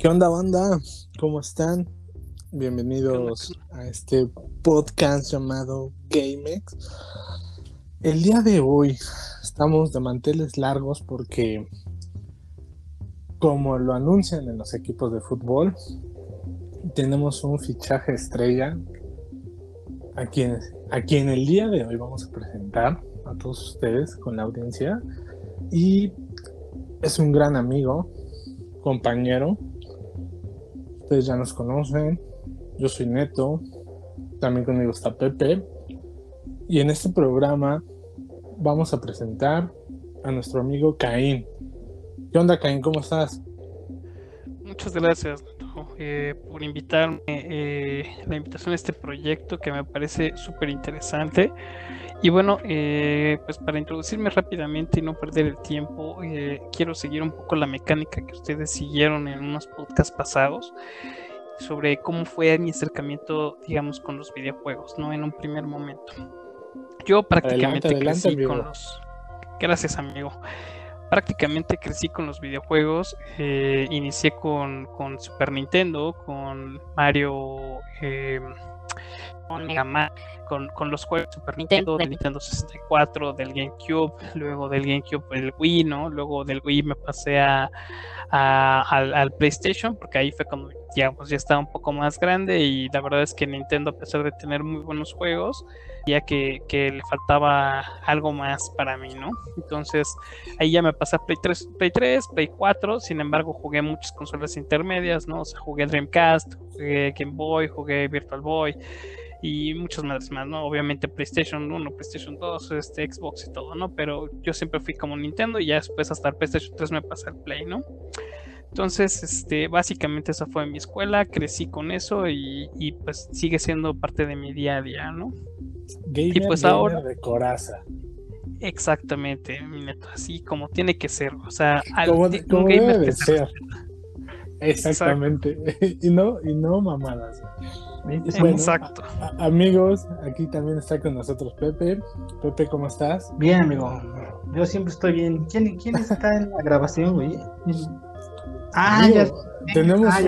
¿Qué onda, banda? ¿Cómo están? Bienvenidos a este podcast llamado GameX. El día de hoy estamos de manteles largos porque, como lo anuncian en los equipos de fútbol, tenemos un fichaje estrella a quien, a quien el día de hoy vamos a presentar a todos ustedes con la audiencia. Y es un gran amigo, compañero. Ustedes ya nos conocen. Yo soy Neto. También conmigo está Pepe. Y en este programa vamos a presentar a nuestro amigo Caín. ¿Qué onda, Caín? ¿Cómo estás? Muchas gracias eh, por invitarme, eh, la invitación a este proyecto que me parece súper interesante. Y bueno, eh, pues para introducirme rápidamente y no perder el tiempo, quiero seguir un poco la mecánica que ustedes siguieron en unos podcasts pasados sobre cómo fue mi acercamiento, digamos, con los videojuegos, ¿no? En un primer momento. Yo prácticamente crecí con los... Gracias, amigo prácticamente crecí con los videojuegos. Eh, inicié con, Super Nintendo, con Mario, eh, con Mega Man, con, los juegos de Super Nintendo, del Nintendo 64, del GameCube, luego del GameCube el Wii, ¿no? Luego del Wii me pasé a, al, PlayStation, porque ahí fue cuando digamos, ya estaba un poco más grande y la verdad es que Nintendo, a pesar de tener muy buenos juegos, ya que, le faltaba algo más para mí, ¿no? Entonces ahí ya me pasé a Play 3, Play 3, Play 4, sin embargo jugué muchas consolas intermedias, ¿no? O sea, jugué Dreamcast, jugué Game Boy, jugué Virtual Boy y muchas más, ¿no? Obviamente PlayStation 1, PlayStation 2, este, Xbox y todo, ¿no? Pero yo siempre fui como Nintendo y ya después hasta el PlayStation 3 me pasé al Play, ¿no? Entonces, este, básicamente esa fue mi escuela, crecí con eso y, y pues sigue siendo parte de mi día a día, ¿no? Gamer, y pues ahora de coraza. Exactamente, mi neto, así como tiene que ser, o sea, como, un gamer debe ser. Exactamente, y no, y no mamadas. Exacto. amigos, aquí también está con nosotros Pepe. Pepe, ¿cómo estás? Bien, amigo. Yo siempre estoy bien. ¿Quién, quién está en la grabación, güey? Ah, ya. Tenemos ah,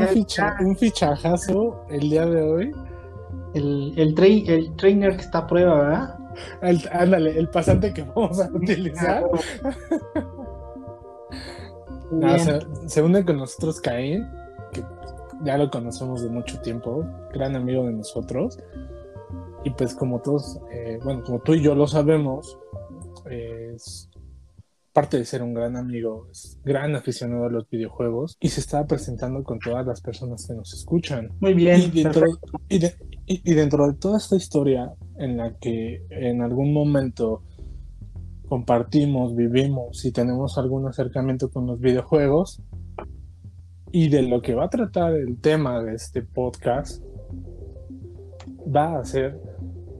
un, un fichajazo el día de hoy el, el, el trainer que está a prueba, ¿verdad? El, ándale, el pasante que vamos a utilizar. se, une con nosotros Caín, ya lo conocemos de mucho tiempo, gran amigo de nosotros. Y pues como todos, eh, bueno, como tú y yo lo sabemos, es parte de ser un gran amigo, es gran aficionado a los videojuegos y se está presentando con todas las personas que nos escuchan. Muy bien. Y dentro, y, dentro de toda esta historia en la que en algún momento compartimos, vivimos y tenemos algún acercamiento con los videojuegos y de lo que va a tratar el tema de este podcast va a ser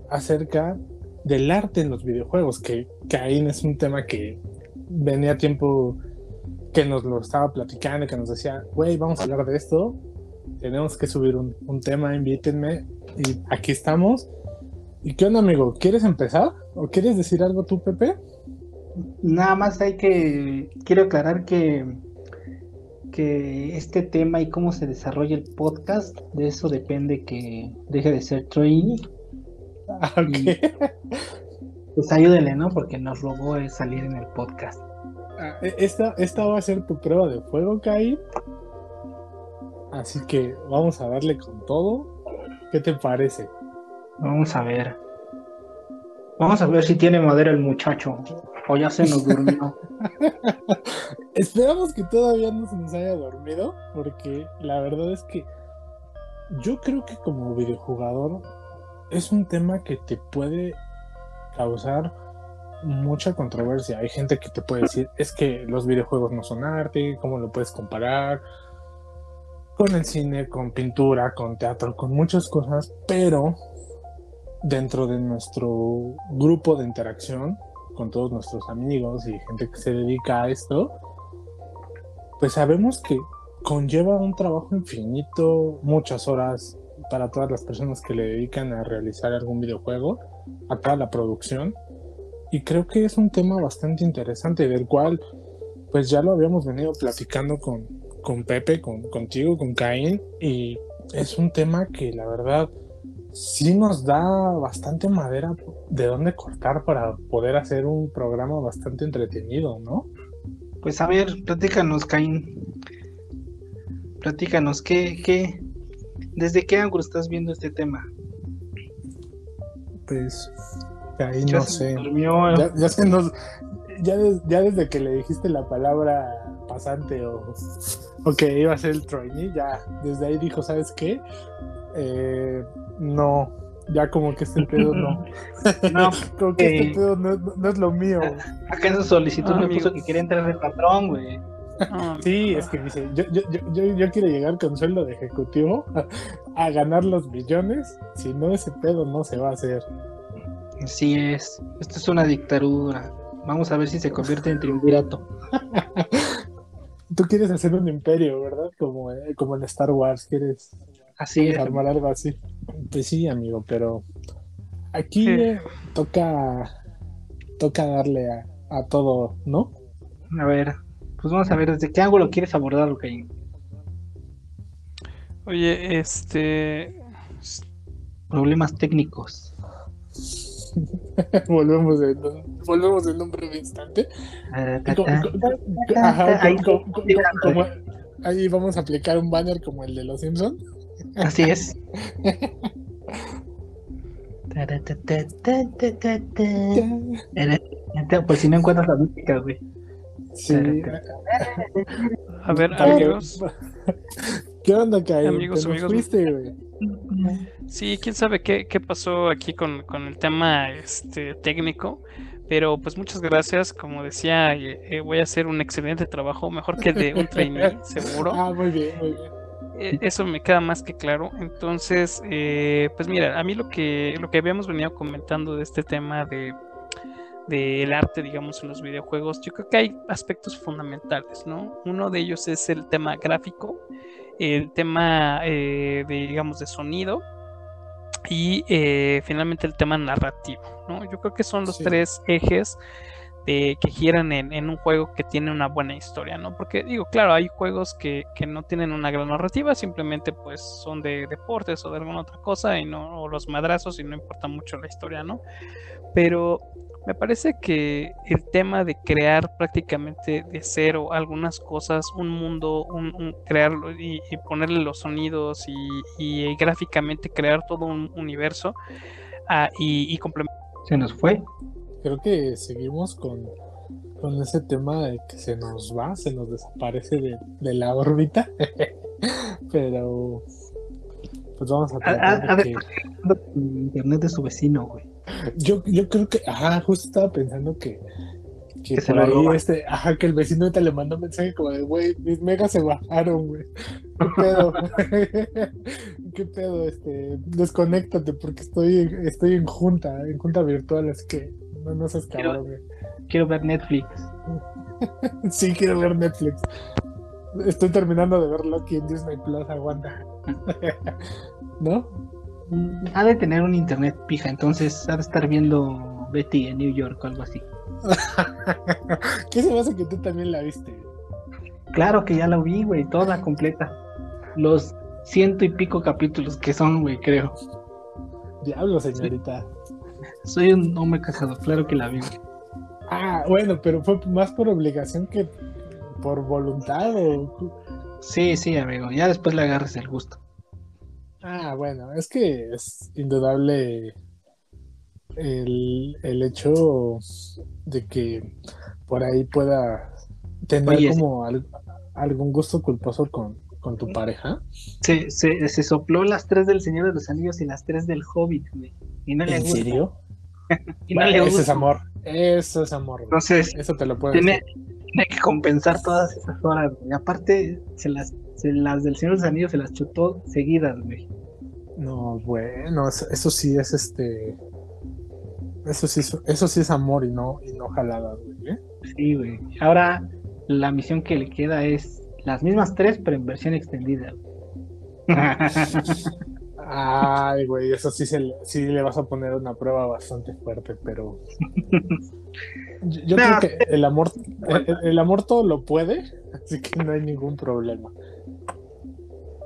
acerca del arte en los videojuegos, que, ahí es un tema que venía tiempo que nos lo estaba platicando que nos decía, güey, vamos a hablar de esto, tenemos que subir un, un, tema, invítenme, y aquí estamos. ¿Y qué onda, amigo? ¿Quieres empezar? ¿O quieres decir algo tú, Pepe? Nada más hay que, quiero aclarar que, que este tema y cómo se desarrolla el podcast, de eso depende que deje de ser trainee. Ah, ok. Pues ayúdenle, ¿no? Porque nos robó el salir en el podcast. Ah, e, esta, esta va a ser tu prueba de fuego, Kai. Así que vamos a darle con todo. ¿Qué te parece? Vamos a ver. Vamos a ver si tiene madera el muchacho. O ya se nos durmió. Esperamos que todavía no se nos haya dormido. Porque la verdad es que yo creo que como videojugador es un tema que te puede causar mucha controversia. Hay gente que te puede decir, es que los videojuegos no son arte, ¿cómo lo puedes comparar? Con el cine, con pintura, con teatro, con muchas cosas, pero dentro de nuestro grupo de interacción, con todos nuestros amigos y gente que se dedica a esto, pues sabemos que conlleva un trabajo infinito, muchas horas para todas las personas que le dedican a realizar algún videojuego a toda la producción. Y creo que es un tema bastante interesante, del cual pues ya lo habíamos venido platicando con, con Pepe, con, contigo, con Caín, y es un tema que la verdad sí nos da bastante madera de dónde cortar para poder hacer un programa bastante entretenido, ¿no? Pues a ver, platícanos, Caín. Platícanos, ¿qué, qué, ¿desde qué ángulo estás viendo este tema? Pues, Caín, no sé. Ya, ya, se nos, ya, ya, desde que le dijiste la palabra pasante o, o que iba a ser el trainee, ya desde ahí dijo, ¿sabes qué? Eh, no, ya como que este pedo no. no, como que este pedo no, es lo mío. Acá en su solicitud me puso que quería entrar de patrón, güey. sí, es que dice, yo, yo, yo, yo, quiero llegar con sueldo de ejecutivo a, ganar los millones, si no ese pedo no se va a hacer. Así es, esto es una dictadura. Vamos a ver si se convierte en triunvirato. Tú quieres hacer un imperio, ¿verdad? Como, eh, como en Star Wars, quieres Así es. Armar algo así. Pues sí, amigo, pero aquí toca toca darle a, todo, ¿no? A ver, pues vamos a ver desde qué ángulo quieres abordarlo, Caín. Oye, este problemas técnicos. volvemos en volvemos en un breve instante. ahí vamos a aplicar un banner como el de los Simpsons. Así es. pues si no encuentras la música, güey. Sí. A ver, amigos. ¿Qué onda, Kai? Amigos, amigos. Fuiste, Sí, quién sabe qué, qué pasó aquí con, con, el tema este técnico. Pero pues muchas gracias. Como decía, eh, eh, voy a hacer un excelente trabajo, mejor que el de un trainee, seguro. Ah, muy bien, muy bien. Eh, eso me queda más que claro. Entonces, eh, pues mira, a mí lo que, lo que habíamos venido comentando de este tema de del arte, digamos, en los videojuegos, yo creo que hay aspectos fundamentales, ¿no? Uno de ellos es el tema gráfico, el tema, eh, de, digamos, de sonido y finalmente el tema narrativo, ¿no? Yo creo que son los tres ejes que giran en, un juego que tiene una buena historia, ¿no? Porque digo, claro, hay juegos que, no tienen una gran narrativa, simplemente pues son de deportes o de alguna otra cosa y no, o los madrazos y no importa mucho la historia, ¿no? Pero me parece que el tema de crear prácticamente de cero algunas cosas, un mundo, un, crearlo y, ponerle los sonidos y, gráficamente crear todo un universo ah, y, y complementar. Se nos fue creo que seguimos con, con ese tema de que se nos va, se nos desaparece de, la órbita. Pero pues vamos a tratar de que... internet de su vecino, güey. Yo, yo creo que, ajá, justo estaba pensando que, que, por ahí este, ajá, que el vecino te le mandó un mensaje como de, güey, mis megas se bajaron, güey. ¿Qué pedo? ¿Qué pedo? Este, desconéctate porque estoy, estoy en junta, en junta virtual, es que no, no seas cabrón, quiero, quiero ver Netflix. sí, quiero ver Netflix. Estoy terminando de ver Loki en Disney Plus, aguanta. ¿No? Mm, ha de tener un internet pija, entonces ha de estar viendo Betty en New York o algo así. ¿Qué se hace que tú también la viste? Claro que ya la vi, güey, toda completa. Los ciento y pico capítulos que son, güey, creo. Diablo, señorita. Soy un hombre casado, claro que la vi. Ah, bueno, pero fue más por obligación que por voluntad o... Sí, sí, amigo, ya después le agarres el gusto. Ah, bueno, es que es indudable el, el hecho de que por ahí pueda tener como algún gusto culposo con, con tu pareja. Se, se, se, sopló las tres del Señor de los Anillos y las tres del Hobbit, güey. Y no le ¿En serio? Eso es amor. Eso es amor. Entonces, eso te lo puedo tiene, Tiene que compensar todas esas horas, Y aparte, se las, las del Señor de los Anillos se las chutó seguidas, güey. No, bueno, eso, sí es este. Eso sí, eso sí es amor y no, y no jaladas, güey. ¿eh? Sí, güey. Ahora la misión que le queda es las mismas tres, pero en versión extendida. Ay, güey, eso sí, se, sí le vas a poner una prueba bastante fuerte, pero. Yo, yo creo que el amor, el, el amor todo lo puede, así que no hay ningún problema.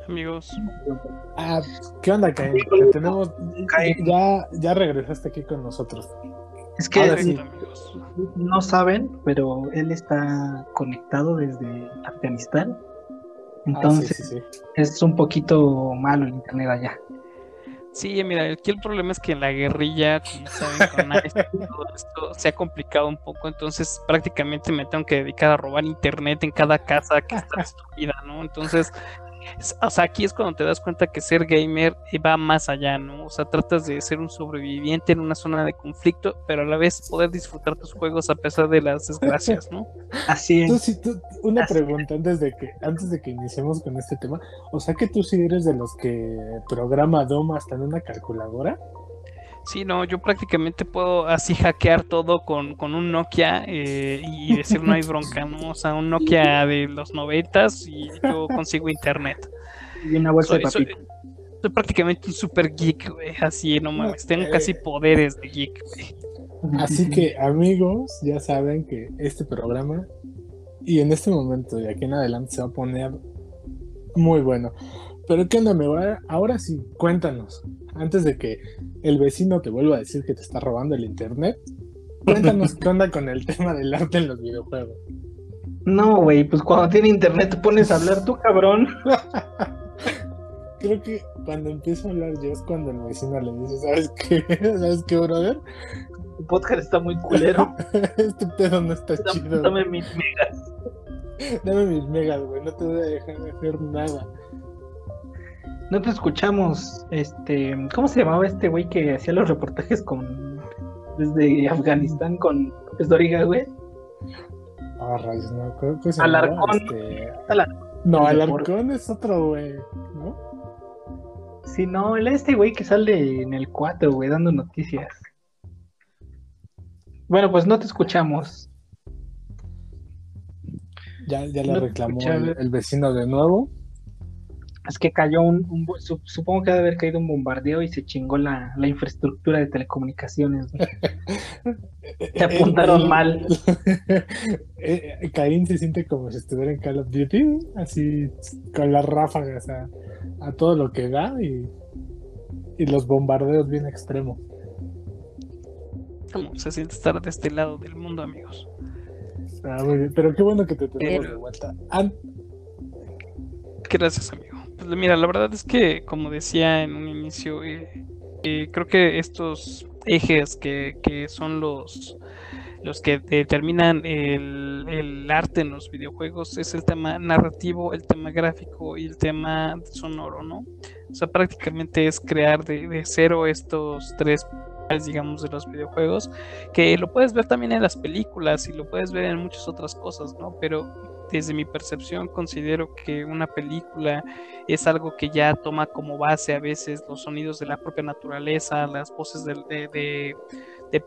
Amigos, Ah, ¿qué onda, Caín? Te tenemos, Caín. ya, ya regresaste aquí con nosotros. Es que sí. amigos. no saben, pero él está conectado desde Afganistán. Ah, Entonces sí, sí, sí. es un poquito malo el internet allá. Sí, mira, aquí el problema es que en la guerrilla, como saben, con todo esto se ha complicado un poco, entonces prácticamente me tengo que dedicar a robar internet en cada casa que está destruida, ¿no? Entonces, es- o sea, aquí es cuando te das cuenta que ser gamer va más allá, ¿no? O sea, tratas de ser un sobreviviente en una zona de conflicto, pero a la vez poder disfrutar tus juegos a pesar de las desgracias, ¿no? Así Tú es. sí, tú- una Así pregunta antes de que antes de que iniciemos con este tema. O sea que tú sí eres de los que programa Doom hasta en una calculadora. Sí, no, yo prácticamente puedo así hackear todo con, con un Nokia eh, y decir no hay bronca, ¿no? O sea, un Nokia de los noventas y yo consigo internet. Y una bolsa Soy, de soy- papito. soy prácticamente un super geek, güey, así, no mames, tengo Eh. casi poderes de geek, güey. Así que amigos, ya saben que este programa y en este momento de aquí en adelante se va a poner muy bueno. Pero qué onda, me va ahora sí, cuéntanos, antes de que el vecino te vuelva a decir que te está robando el internet, cuéntanos qué onda con el tema del arte en los videojuegos. No, güey, pues cuando tiene internet te pones a hablar tú, cabrón. Creo que cuando empiezo a hablar yo es cuando el vecino le dice, ¿sabes qué? ¿Sabes qué, brother? Tu podcast está muy culero. Este pedo no está Dame, chido. dame mis megas. Dame mis megas, güey, no te voy a dejar de hacer nada. No te escuchamos. Este, ¿cómo se llamaba este güey que hacía los reportajes con desde Afganistán con López Doriga, güey? Ah, rayos, no, creo que se Alarcón. llamaba, este, Alarcón. No, Alarcón es otro, güey, ¿no? Sí, no, el este güey que sale en el 4, güey, dando noticias. Bueno, pues no te escuchamos. Ya, ya le No reclamó el vecino de nuevo. Es que cayó un, supongo que debe haber caído un bombardeo y se chingó la, la infraestructura de telecomunicaciones. Te apuntaron El- mal. Eh, eh, Karim se siente como si estuviera en Call of Duty, así con las ráfagas a, a todo lo que da y, y los bombardeos bien extremos. ¿Cómo se siente estar de este lado del mundo, amigos? Ah, muy bien, Pero qué bueno que te tenemos Pero- de vuelta. An- Gracias, amigo. Pues mira, la verdad es que, como decía en un inicio, eh, eh, creo que estos ejes que, que son los, los que determinan el, el arte en los videojuegos es el tema narrativo, el tema gráfico y el tema sonoro, ¿no? O sea, prácticamente es crear de, de cero estos tres digamos, de los videojuegos, que lo puedes ver también en las películas y lo puedes ver en muchas otras cosas, ¿no? Pero desde mi percepción considero que una película es algo que ya toma como base a veces los sonidos de la propia naturaleza, las voces de, de-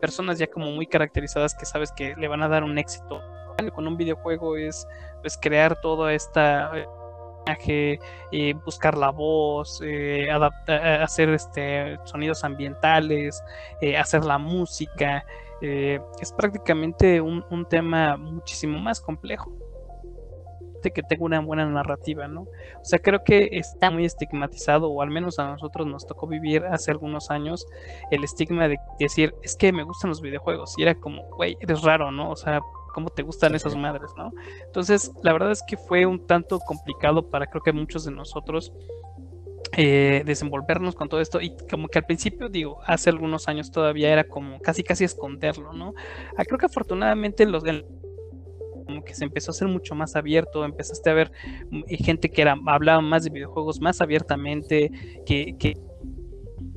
personas ya como muy caracterizadas que sabes que le van a dar un éxito. Con un videojuego es pues crear toda esta eh, eh, buscar la voz, eh, eh, hacer este sonidos ambientales, hacer la música. es prácticamente un, un tema muchísimo más complejo de que tenga una buena narrativa, ¿no? O sea, creo que está muy estigmatizado, o al menos a nosotros nos tocó vivir hace algunos años el estigma de decir, es que me gustan los videojuegos, y era como, güey, eres raro, ¿no? O sea, ¿cómo te gustan esas madres, ¿no? Entonces, la verdad es que fue un tanto complicado para creo que muchos de nosotros eh, desenvolvernos con todo esto y como que al principio digo hace algunos años todavía era como casi casi esconderlo no Ah, creo que afortunadamente los que se empezó a hacer mucho más abierto empezaste a ver mm, y gente que hablaba más de videojuegos más abiertamente que, que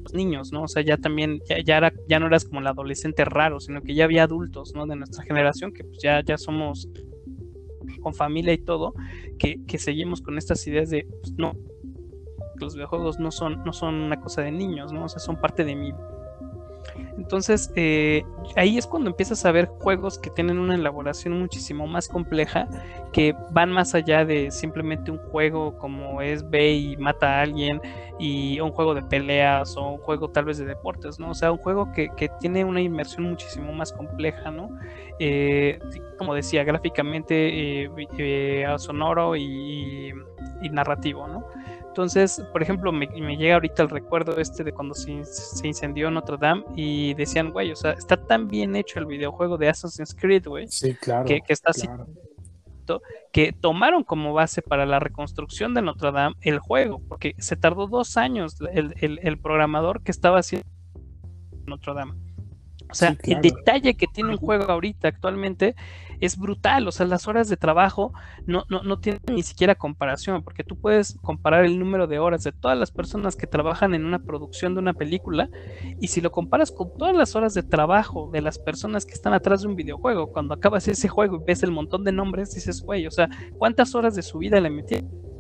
los niños no o sea ya también ya, ya era ya no eras como el adolescente raro sino que ya había adultos no de nuestra generación que pues ya ya somos con familia y todo que, que seguimos con estas ideas de pues, no los videojuegos no son, no son una cosa de niños, ¿no? O sea, son parte de mi Entonces, eh, ahí es cuando empiezas a ver juegos que tienen una elaboración muchísimo más compleja, que van más allá de simplemente un juego como es ve y mata a alguien, y un juego de peleas, o un juego tal vez de deportes, ¿no? O sea, un juego que, tiene una inmersión muchísimo más compleja, ¿no? Eh, como decía, gráficamente, eh, sonoro y, y narrativo, ¿no? Entonces, por ejemplo, me, llega ahorita el recuerdo este de cuando se, incendió Notre Dame y decían, güey, o sea, está tan bien hecho el videojuego de Assassin's Creed, güey. Sí, claro. Que, está así. Que tomaron como base para la reconstrucción de Notre Dame el juego, porque se tardó dos años el, programador que estaba haciendo Notre Dame. O sea, el detalle que tiene un juego ahorita actualmente es brutal, o sea, las horas de trabajo no, no, no tienen ni siquiera comparación, porque tú puedes comparar el número de horas de todas las personas que trabajan en una producción de una película, y si lo comparas con todas las horas de trabajo de las personas que están atrás de un videojuego, cuando acabas ese juego y ves el montón de nombres, dices, güey, o sea, ¿cuántas horas de su vida le metieron?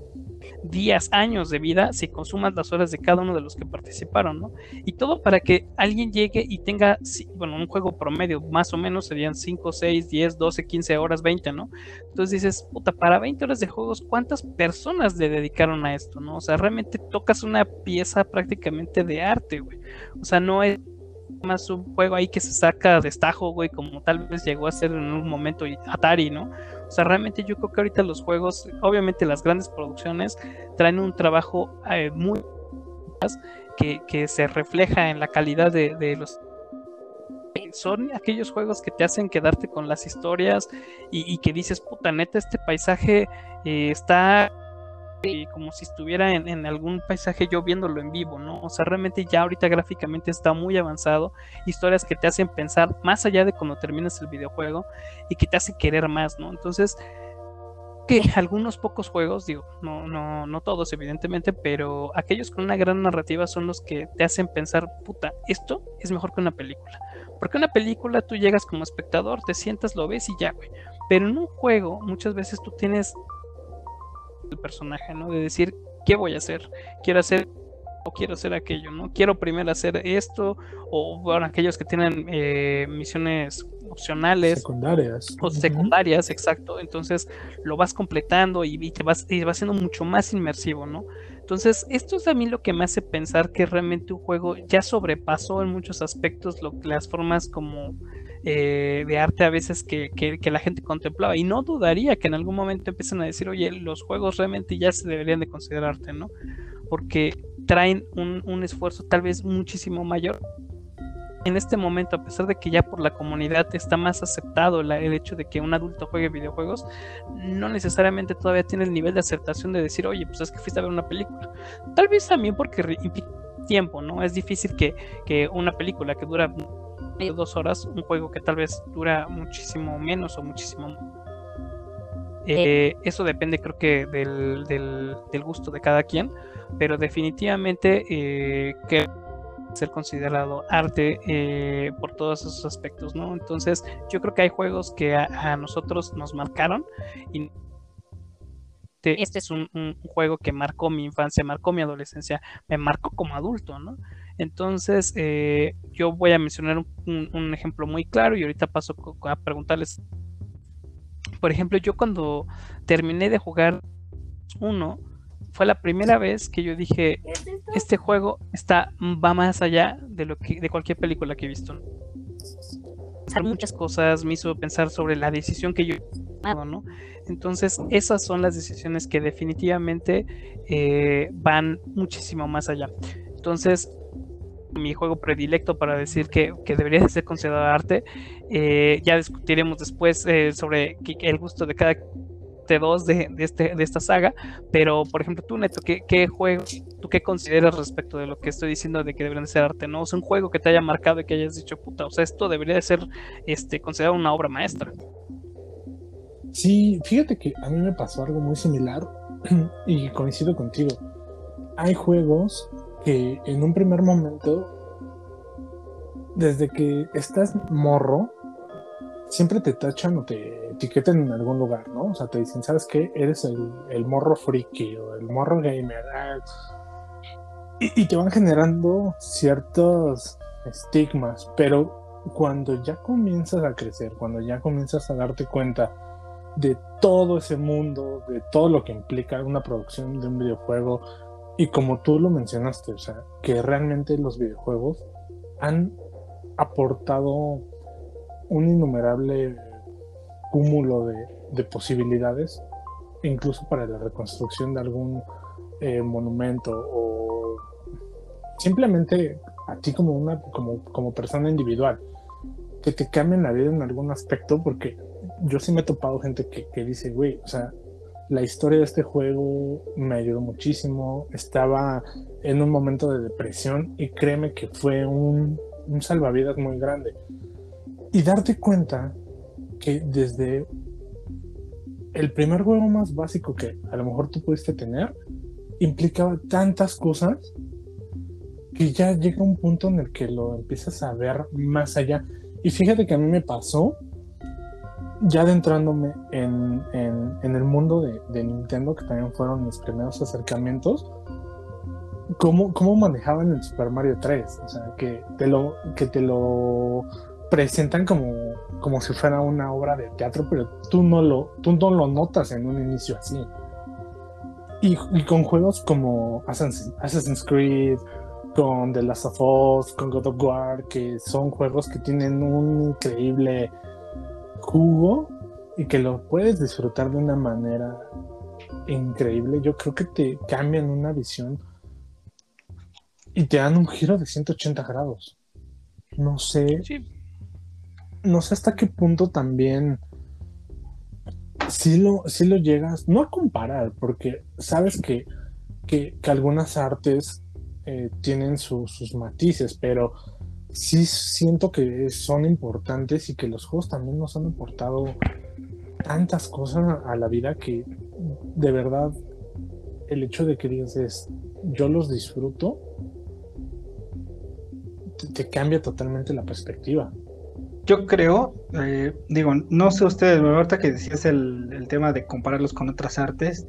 Días, años de vida si consumas las horas de cada uno de los que participaron, ¿no? Y todo para que alguien llegue y tenga, bueno, un juego promedio, más o menos serían 5, 6, 10, 12, 15 horas, 20, ¿no? Entonces dices, puta, para 20 horas de juegos, ¿cuántas personas le dedicaron a esto, ¿no? O sea, realmente tocas una pieza prácticamente de arte, güey. O sea, no es más un juego ahí que se saca de estajo, güey, como tal vez llegó a ser en un momento Atari, ¿no? O sea, realmente yo creo que ahorita los juegos, obviamente las grandes producciones, traen un trabajo eh, muy que, que, se refleja en la calidad de, los son aquellos juegos que te hacen quedarte con las historias y, que dices, puta neta, este paisaje eh, está como si estuviera en, algún paisaje yo viéndolo en vivo, ¿no? O sea, realmente ya ahorita gráficamente está muy avanzado, historias que te hacen pensar más allá de cuando terminas el videojuego y que te hacen querer más, ¿no? Entonces, que algunos pocos juegos, digo, no, no, no todos evidentemente, pero aquellos con una gran narrativa son los que te hacen pensar, puta, esto es mejor que una película. Porque una película tú llegas como espectador, te sientas, lo ves y ya, güey. Pero en un juego muchas veces tú tienes el personaje, ¿no? De decir, ¿qué voy a hacer? Quiero hacer o quiero hacer aquello, ¿no? Quiero primero hacer esto, o bueno, aquellos que tienen eh, misiones opcionales. Secundarias. O secundarias, exacto. Entonces lo vas completando y, te vas, y va siendo mucho más inmersivo, ¿no? Entonces, esto es a mí lo que me hace pensar que realmente un juego ya sobrepasó en muchos aspectos lo, las formas como eh, de arte a veces que, la gente contemplaba. Y no dudaría que en algún momento empiecen a decir, oye, los juegos realmente ya se deberían de considerar arte, ¿no? Porque traen un, esfuerzo tal vez muchísimo mayor. En este momento, a pesar de que ya por la comunidad está más aceptado el hecho de que un adulto juegue videojuegos, no necesariamente todavía tiene el nivel de aceptación de decir, oye, pues es que fuiste a ver una película. Tal vez también porque implica tiempo, ¿no? Es difícil que, que una película que dura dos horas, un juego que tal vez dura muchísimo menos o muchísimo eh, eso depende creo que del, del, gusto de cada quien, pero definitivamente eh, que ser considerado arte eh, por todos esos aspectos, ¿no? Entonces yo creo que hay juegos que a, nosotros nos marcaron y este es un, un, juego que marcó mi infancia, marcó mi adolescencia, me marcó como adulto, ¿no? Entonces, eh, yo voy a mencionar un, ejemplo muy claro y ahorita paso a preguntarles. Por ejemplo, yo cuando terminé de jugar uno, fue la primera vez que yo dije, este juego está va más allá de lo que de cualquier película que he visto. Pensar muchas cosas me hizo pensar sobre la decisión que yo ¿no? Entonces, esas son las decisiones que definitivamente eh, van muchísimo más allá. Entonces, mi juego predilecto para decir que, debería ser considerado arte. Eh, ya discutiremos después eh, sobre el gusto de cada T2 de, este, de esta saga, pero por ejemplo tú Neto, ¿qué, ¿qué, juego, tú qué consideras respecto de lo que estoy diciendo de que deberían ser arte? ¿No? es un juego que te haya marcado y que hayas dicho, puta, o sea, esto debería de ser este, considerado una obra maestra. Sí, fíjate que a mí me pasó algo muy similar y coincido contigo. Hay juegos que en un primer momento, desde que estás morro, siempre te tachan o te etiquetan en algún lugar, ¿no? O sea, te dicen, ¿sabes qué? Eres el, morro friki o el morro gamer. Ah, y, te van generando ciertos estigmas, pero cuando ya comienzas a crecer, cuando ya comienzas a darte cuenta de todo ese mundo, de todo lo que implica una producción de un videojuego, y como tú lo mencionaste, o sea, que realmente los videojuegos han aportado un innumerable cúmulo de, posibilidades, incluso para la reconstrucción de algún eh, monumento o simplemente a ti como una como, persona individual que te cambien la vida en algún aspecto porque yo sí me he topado gente que, que dice güey o sea la historia de este juego me ayudó muchísimo estaba en un momento de depresión y créeme que fue un, un salvavidas muy grande y darte cuenta que desde el primer juego más básico que a lo mejor tú pudiste tener implicaba tantas cosas que ya llega un punto en el que lo empiezas a ver más allá. Y fíjate que a mí me pasó, ya adentrándome en, en, el mundo de, Nintendo, que también fueron mis primeros acercamientos, cómo, cómo manejaban el Super Mario 3. O sea, que te lo, que te lo presentan como, como si fuera una obra de teatro, pero tú no lo, tú no lo notas en un inicio así. Y, y con juegos como Assassin's Creed, con The Last of Us, con God of War, que son juegos que tienen un increíble jugo y que lo puedes disfrutar de una manera increíble. Yo creo que te cambian una visión y te dan un giro de 180 grados. No sé. No sé hasta qué punto también si lo, si lo llegas, no a comparar, porque sabes que, que algunas artes eh, tienen sus matices, pero sí siento que son importantes y que los juegos también nos han aportado tantas cosas a la vida que de verdad el hecho de que dices yo los disfruto te, cambia totalmente la perspectiva. Yo creo, eh, digo, no sé ustedes, ahorita que decías el, el tema de compararlos con otras artes,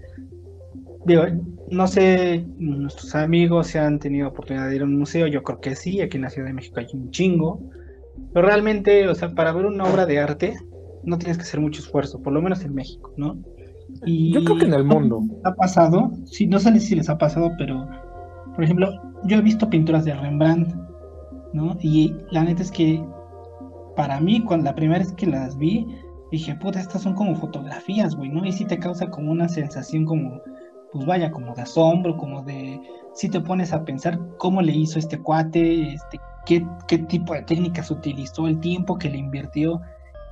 Digo, no sé, nuestros amigos se han tenido oportunidad de ir a un museo, yo creo que sí, aquí en la Ciudad de México hay un chingo, pero realmente, o sea, para ver una obra de arte no tienes que hacer mucho esfuerzo, por lo menos en México, ¿no? Y yo creo que en el mundo. Ha pasado, sí, no sé si les ha pasado, pero, por ejemplo, yo he visto pinturas de Rembrandt, ¿no? Y la neta es que para mí, cuando la primera vez que las vi, dije, puta, estas son como fotografías, güey, ¿no? Y sí te causa como una sensación como pues vaya, como de asombro, como de, si te pones a pensar cómo le hizo este cuate, este, qué, qué tipo de técnicas utilizó, el tiempo que le invirtió.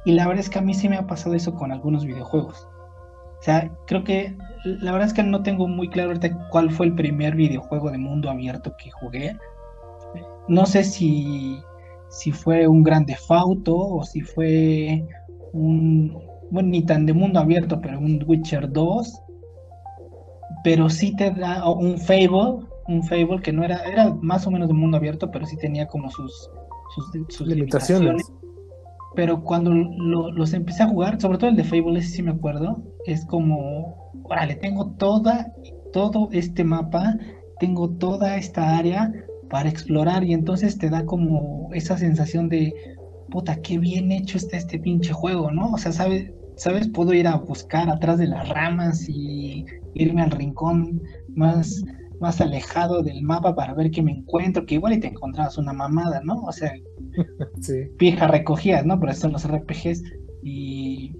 Y la verdad es que a mí sí me ha pasado eso con algunos videojuegos. O sea, creo que la verdad es que no tengo muy claro ahorita cuál fue el primer videojuego de mundo abierto que jugué. No sé si, si fue un Grande Fauto o si fue un, bueno, ni tan de mundo abierto, pero un Witcher 2 pero sí te da un Fable, un Fable que no era, era más o menos de mundo abierto, pero sí tenía como sus, sus, limitaciones. Pero cuando los empecé a jugar, sobre todo el de Fable, ese sí me acuerdo, es como, órale, tengo toda, todo este mapa, tengo toda esta área para explorar y entonces te da como esa sensación de, puta, qué bien hecho está este pinche juego, ¿no? O sea, sabes, ¿sabes? Puedo ir a buscar atrás de las ramas y irme al rincón más, más alejado del mapa para ver qué me encuentro, que igual y te encontrabas una mamada, ¿no? O sea, sí. fija recogías, ¿no? Pero eso son los RPGs y,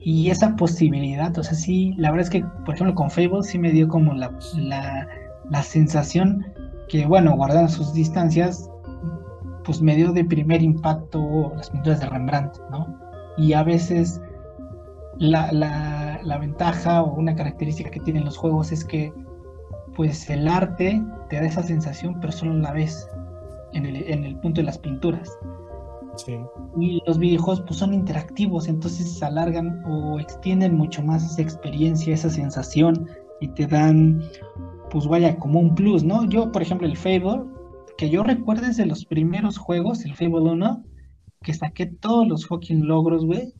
y esa posibilidad, o sea, sí, la verdad es que, por ejemplo, con Fable sí me dio como la, la, la sensación que, bueno, guardando sus distancias, pues me dio de primer impacto las pinturas de Rembrandt, ¿no? Y a veces la, la, la, ventaja o una característica que tienen los juegos es que pues el arte te da esa sensación, pero solo la ves en el, en el punto de las pinturas. Y los videojuegos pues son interactivos, entonces se alargan o extienden mucho más esa experiencia, esa sensación y te dan pues vaya como un plus, ¿no? Yo, por ejemplo, el Fable, que yo recuerdo desde los primeros juegos, el Fable 1, que saqué todos los fucking logros, güey,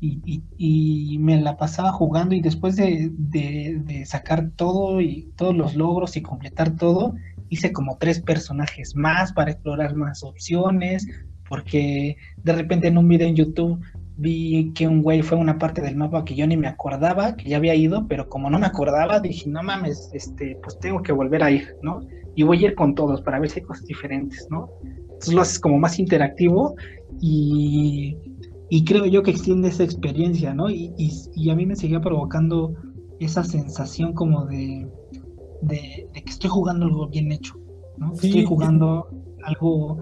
y, me la pasaba jugando y después de, sacar todo y todos los logros y completar todo, hice como tres personajes más para explorar más opciones, porque de repente en un video en YouTube vi que un güey fue una parte del mapa que yo ni me acordaba, que ya había ido, pero como no me acordaba, dije, no mames, este, pues tengo que volver a ir, ¿no? Y voy a ir con todos para ver si hay cosas diferentes, ¿no? Entonces lo haces como más interactivo y, y creo yo que extiende esa experiencia, ¿no? Y, y, a mí me seguía provocando esa sensación como de, de, que estoy jugando algo bien hecho, ¿no? Estoy jugando algo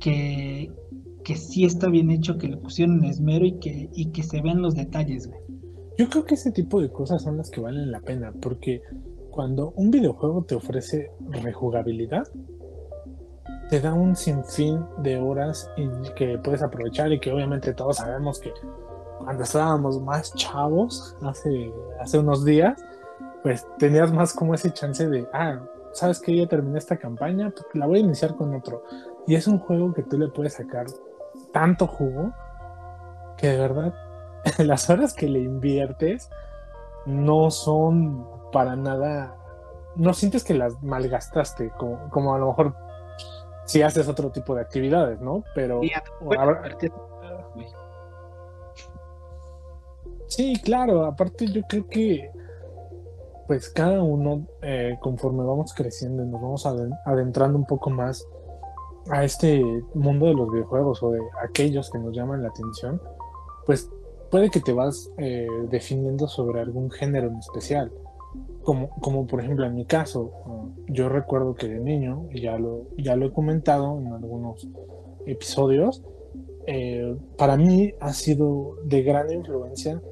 que, que sí está bien hecho, que le pusieron esmero y que, y que se vean los detalles, Yo creo que ese tipo de cosas son las que valen la pena, porque cuando un videojuego te ofrece rejugabilidad, te da un sinfín de horas y que puedes aprovechar y que obviamente todos sabemos que cuando estábamos más chavos, hace, hace unos días, pues tenías más como ese chance de, ah, sabes que ya terminé esta campaña, pues la voy a iniciar con otro. Y es un juego que tú le puedes sacar tanto jugo que de verdad las horas que le inviertes no son para nada, no sientes que las malgastaste, como, como a lo mejor si haces otro tipo de actividades, ¿no? Pero... Sí, claro, aparte yo creo que pues cada uno, eh, conforme vamos creciendo y nos vamos adentrando un poco más a este mundo de los videojuegos o de aquellos que nos llaman la atención, pues puede que te vas eh, definiendo sobre algún género en especial. Como, como por ejemplo en mi caso, yo recuerdo que de niño, ya lo, ya lo he comentado en algunos episodios, eh, para mí ha sido de gran influencia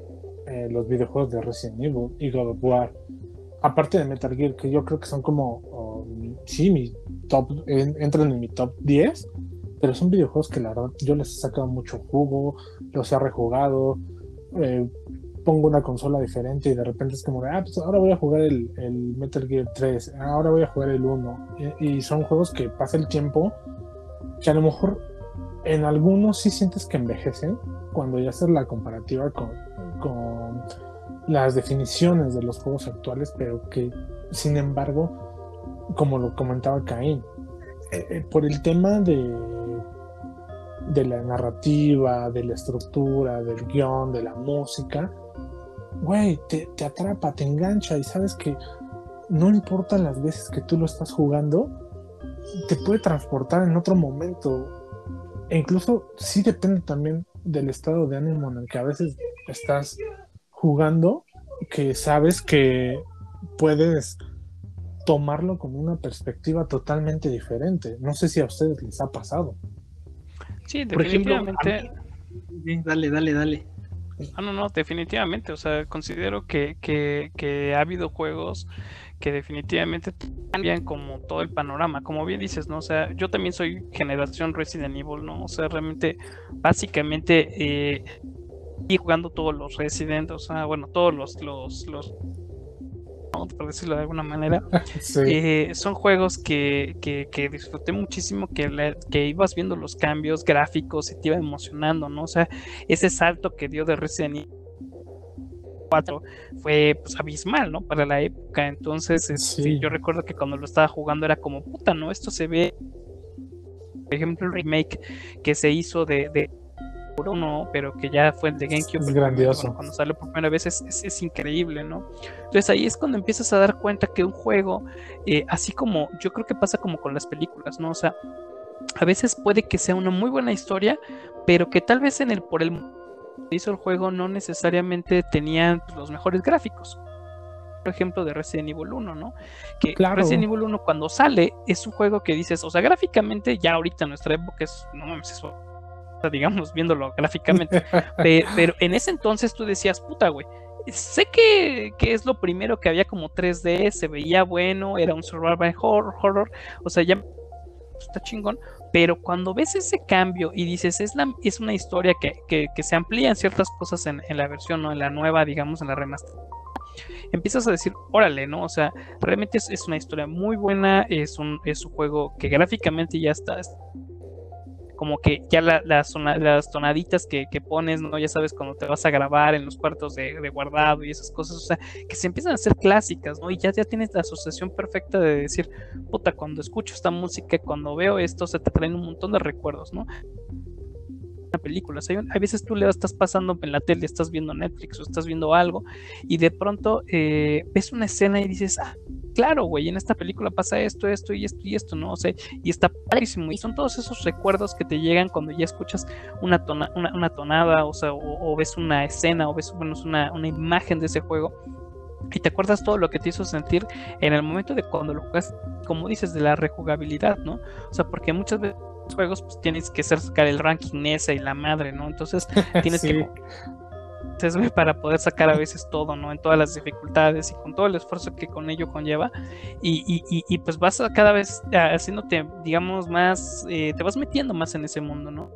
eh, los videojuegos de Resident Evil y God of War. Aparte de Metal Gear, que yo creo que son como, oh, sí, mi top, entran en mi top 10, pero son videojuegos que la verdad yo les he sacado mucho jugo, los he rejugado, eh, pongo una consola diferente y de repente es como ah, pues ahora voy a jugar el, Metal Gear 3, ahora voy a jugar el 1, y, son juegos que pasa el tiempo, que a lo mejor en algunos sí sientes que envejecen, cuando ya haces la comparativa con, con las definiciones de los juegos actuales, pero que sin embargo como lo comentaba Caín, eh, eh, por el tema de, de la narrativa, de la estructura, del guion, de la música, güey, te, te, atrapa, te engancha y sabes que no importa las veces que tú lo estás jugando, te puede transportar en otro momento. E incluso sí depende también del estado de ánimo en el que a veces estás jugando, que sabes que puedes tomarlo con una perspectiva totalmente diferente. No sé si a ustedes les ha pasado. Sí, definitivamente. dale, dale, dale. Ah, no, no, definitivamente. O sea, considero que, que, ha habido juegos que definitivamente cambian como todo el panorama. Como bien dices, ¿no? O sea, yo también soy generación Resident Evil, ¿no? O sea, realmente, básicamente, eh, y jugando todos los Resident, o sea, bueno, todos los, los por decirlo de alguna manera. Eh, son juegos que, que, disfruté muchísimo, que, que ibas viendo los cambios gráficos y te iba emocionando, ¿no? O sea, ese salto que dio de Resident Evil 4 fue pues abismal, ¿no? Para la época. Entonces, este, yo recuerdo que cuando lo estaba jugando era como, puta, ¿no? Esto se ve, por ejemplo, el remake que se hizo de uno, pero que ya fue el de GameCube. Es grandioso. Cuando, sale por primera vez es, increíble, ¿no? Entonces ahí es cuando empiezas a dar cuenta que un juego, eh, así como yo creo que pasa como con las películas, ¿no? O sea, a veces puede que sea una muy buena historia, pero que tal vez en el por el hizo el juego no necesariamente tenían los mejores gráficos. Por ejemplo, de Resident Evil 1, ¿no? Que Resident Evil 1 cuando sale es un juego que dices, o sea, gráficamente ya ahorita en nuestra época es, no mames, es digamos, viéndolo gráficamente. pero, en ese entonces tú decías, puta, güey. Sé que, es lo primero que había como 3D, se veía bueno, era un survival horror, horror o sea, ya está chingón, pero cuando ves ese cambio y dices, es, la, es una historia que, que, se amplían ciertas cosas en, la versión, ¿no? En la nueva, digamos, en la remaster. Empiezas a decir, órale, ¿no? O sea, realmente es, una historia muy buena, es un, es un juego que gráficamente ya está como que ya las, las tonaditas que, pones, ¿no? Ya sabes cuando te vas a grabar en los cuartos de, guardado y esas cosas, o sea, que se empiezan a hacer clásicas, ¿no? Y ya, ya tienes la asociación perfecta de decir, puta, cuando escucho esta música, cuando veo esto, se te traen un montón de recuerdos, ¿no? películas. Hay, hay, veces tú le estás pasando en la tele, estás viendo Netflix o estás viendo algo y de pronto eh, ves una escena y dices, ah, claro, güey, en esta película pasa esto, esto y esto y esto, ¿no? O sea, y está padrísimo. Y son todos esos recuerdos que te llegan cuando ya escuchas una, una, tonada, o sea, o, ves una escena, o ves una, una imagen de ese juego y te acuerdas todo lo que te hizo sentir en el momento de cuando lo juegas, como dices, de la rejugabilidad, ¿no? O sea, porque muchas veces juegos pues tienes que sacar el ranking esa y la madre, ¿no? Entonces tienes que para poder sacar a veces todo, ¿no? En todas las dificultades y con todo el esfuerzo que con ello conlleva. Y, y, pues vas a cada vez haciéndote, digamos, más, eh, te vas metiendo más en ese mundo, ¿no?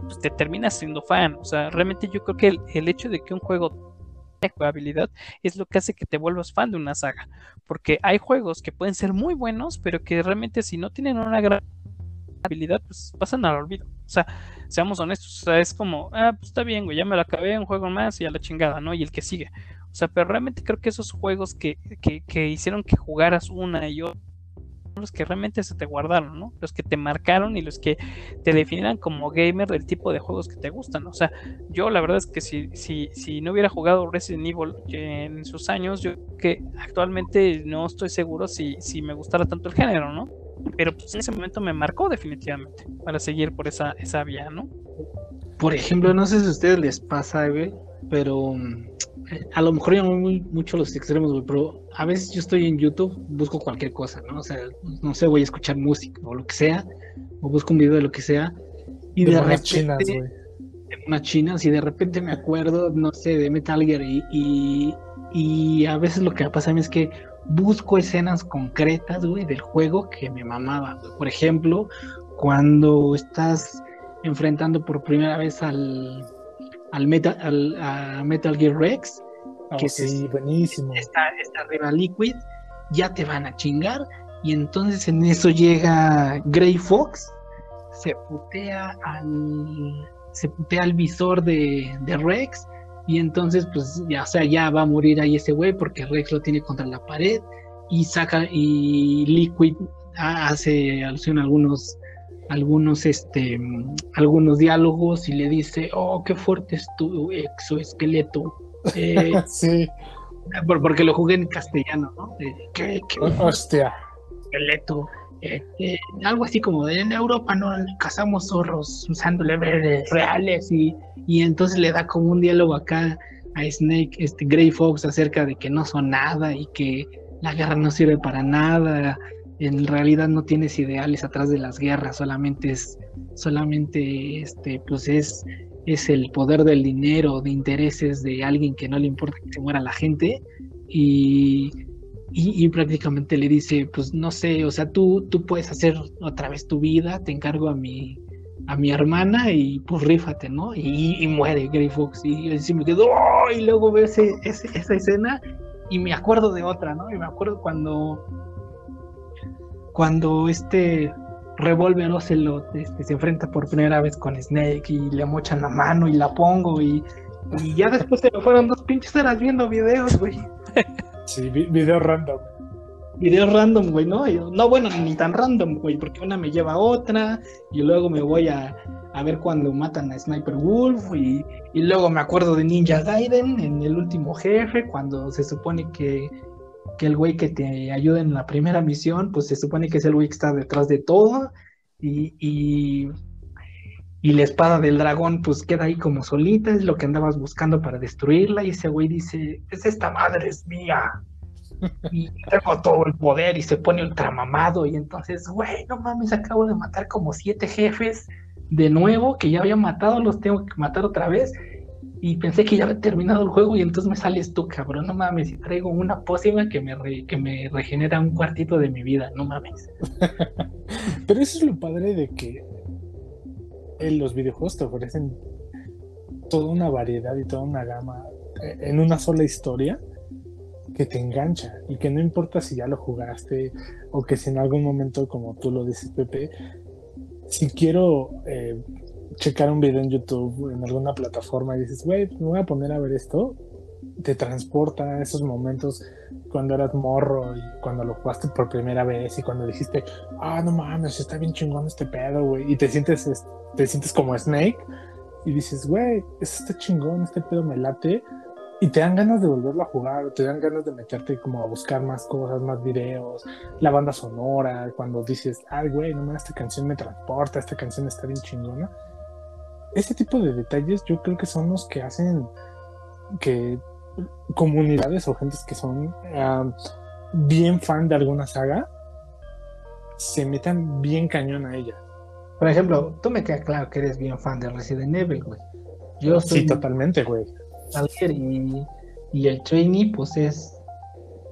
Pues te terminas siendo fan. O sea, realmente yo creo que el, el hecho de que un juego tenga jugabilidad es lo que hace que te vuelvas fan de una saga. Porque hay juegos que pueden ser muy buenos, pero que realmente si no tienen una gran habilidad, pues pasan al olvido. O sea, seamos honestos, o sea, es como, ah, pues está bien, güey, ya me lo acabé, un juego más y a la chingada, ¿no? Y el que sigue. O sea, pero realmente creo que esos juegos que, que, que hicieron que jugaras una y otra los que realmente se te guardaron, ¿no? Los que te marcaron y los que te definieran como gamer del tipo de juegos que te gustan. O sea, yo la verdad es que si, si, si no hubiera jugado Resident Evil en sus años, yo que actualmente no estoy seguro si, si me gustara tanto el género, ¿no? Pero pues en ese momento me marcó definitivamente para seguir por esa, esa vía, ¿no? Por ejemplo, no sé si a ustedes les pasa, güey, pero mm, a lo mejor yo muy mucho los extremos, güey, pero a veces yo estoy en YouTube, busco cualquier cosa, ¿no? O sea, no sé, voy a escuchar música o lo que sea, o busco un video de lo que sea, y de, repente... Chinas, una china, si de repente me acuerdo, no sé, de Metal Gear y, y, y a veces lo que me pasa a mí es que busco escenas concretas, güey, del juego que me mamaba. Por ejemplo, cuando estás enfrentando por primera vez al, al, Metal, al a Metal Gear Rex, oh, que sí, buenísimo. Está, arriba Liquid, ya te van a chingar. Y entonces en eso llega Grey Fox, se putea al, se putea al visor de, de Rex y entonces, pues, ya, o sea, ya va a morir ahí ese güey porque Rex lo tiene contra la pared y saca, y Liquid hace alusión a algunos, algunos, este, algunos diálogos y le dice, oh, qué fuerte es tu exoesqueleto. Eh, sí. porque lo jugué en castellano, ¿no? ¿Qué, qué Hostia. Esqueleto. Eh, algo así como en Europa no cazamos zorros usando levres reales y, y entonces le da como un diálogo acá a Snake, este Grey Fox acerca de que no son nada y que la guerra no sirve para nada, en realidad no tienes ideales atrás de las guerras, solamente es solamente este pues es es el poder del dinero, de intereses de alguien que no le importa que se muera la gente y y, prácticamente le dice, pues no sé, o sea, tú, tú puedes hacer otra vez tu vida, te encargo a mi, a mi hermana y pues rífate, ¿no? Y, muere Grey Fox. Y así me quedo, ¡oh! y luego veo ese, esa escena y me acuerdo de otra, ¿no? Y me acuerdo cuando, cuando este Revolver Ocelot este, se enfrenta por primera vez con Snake y le mochan la mano y la pongo y, y ya después se me fueron dos pinches horas viendo videos, güey. Sí, video random. Videos random, güey, ¿no? no, bueno, ni tan random, güey, porque una me lleva a otra y luego me voy a, a ver cuando matan a Sniper Wolf y, y, luego me acuerdo de Ninja Gaiden en el último jefe, cuando se supone que, que el güey que te ayuda en la primera misión, pues se supone que es el güey que está detrás de todo y, y, y la espada del dragón pues queda ahí como solita, es lo que andabas buscando para destruirla y ese güey dice, es esta madre es mía. Y tengo todo el poder y se pone ultramamado y entonces, güey, no mames, acabo de matar como siete jefes de nuevo que ya había matado, los tengo que matar otra vez. Y pensé que ya había terminado el juego y entonces me sales tú, cabrón, no mames, y traigo una pócima que me, que me regenera un cuartito de mi vida, no mames. Pero eso es lo padre de que los videojuegos te ofrecen toda una variedad y toda una gama eh, en una sola historia que te engancha y que no importa si ya lo jugaste o que si en algún momento, como tú lo dices, Pepe, si quiero eh, checar un video en YouTube, en alguna plataforma, y dices, güey, me voy a poner a ver esto, te transporta a esos momentos cuando eras morro y cuando lo jugaste por primera vez y cuando dijiste, ah, no mames, está bien chingón este pedo, güey, y te sientes, te sientes como Snake y dices, güey, eso está chingón, este pedo me late, y te dan ganas de volverlo a jugar, te dan ganas de meterte como a buscar más cosas, más videos, la banda sonora, cuando dices, ay, güey, no mames, esta canción me transporta, esta canción está bien chingona. Ese tipo de detalles yo creo que son los que hacen que comunidades o gentes que son bien fan de alguna saga se metan bien cañón a ella. Por ejemplo, tú me queda claro que eres bien fan de Resident Evil, güey. Yo soy sí, totalmente, güey. Y, y, el trainee, pues es,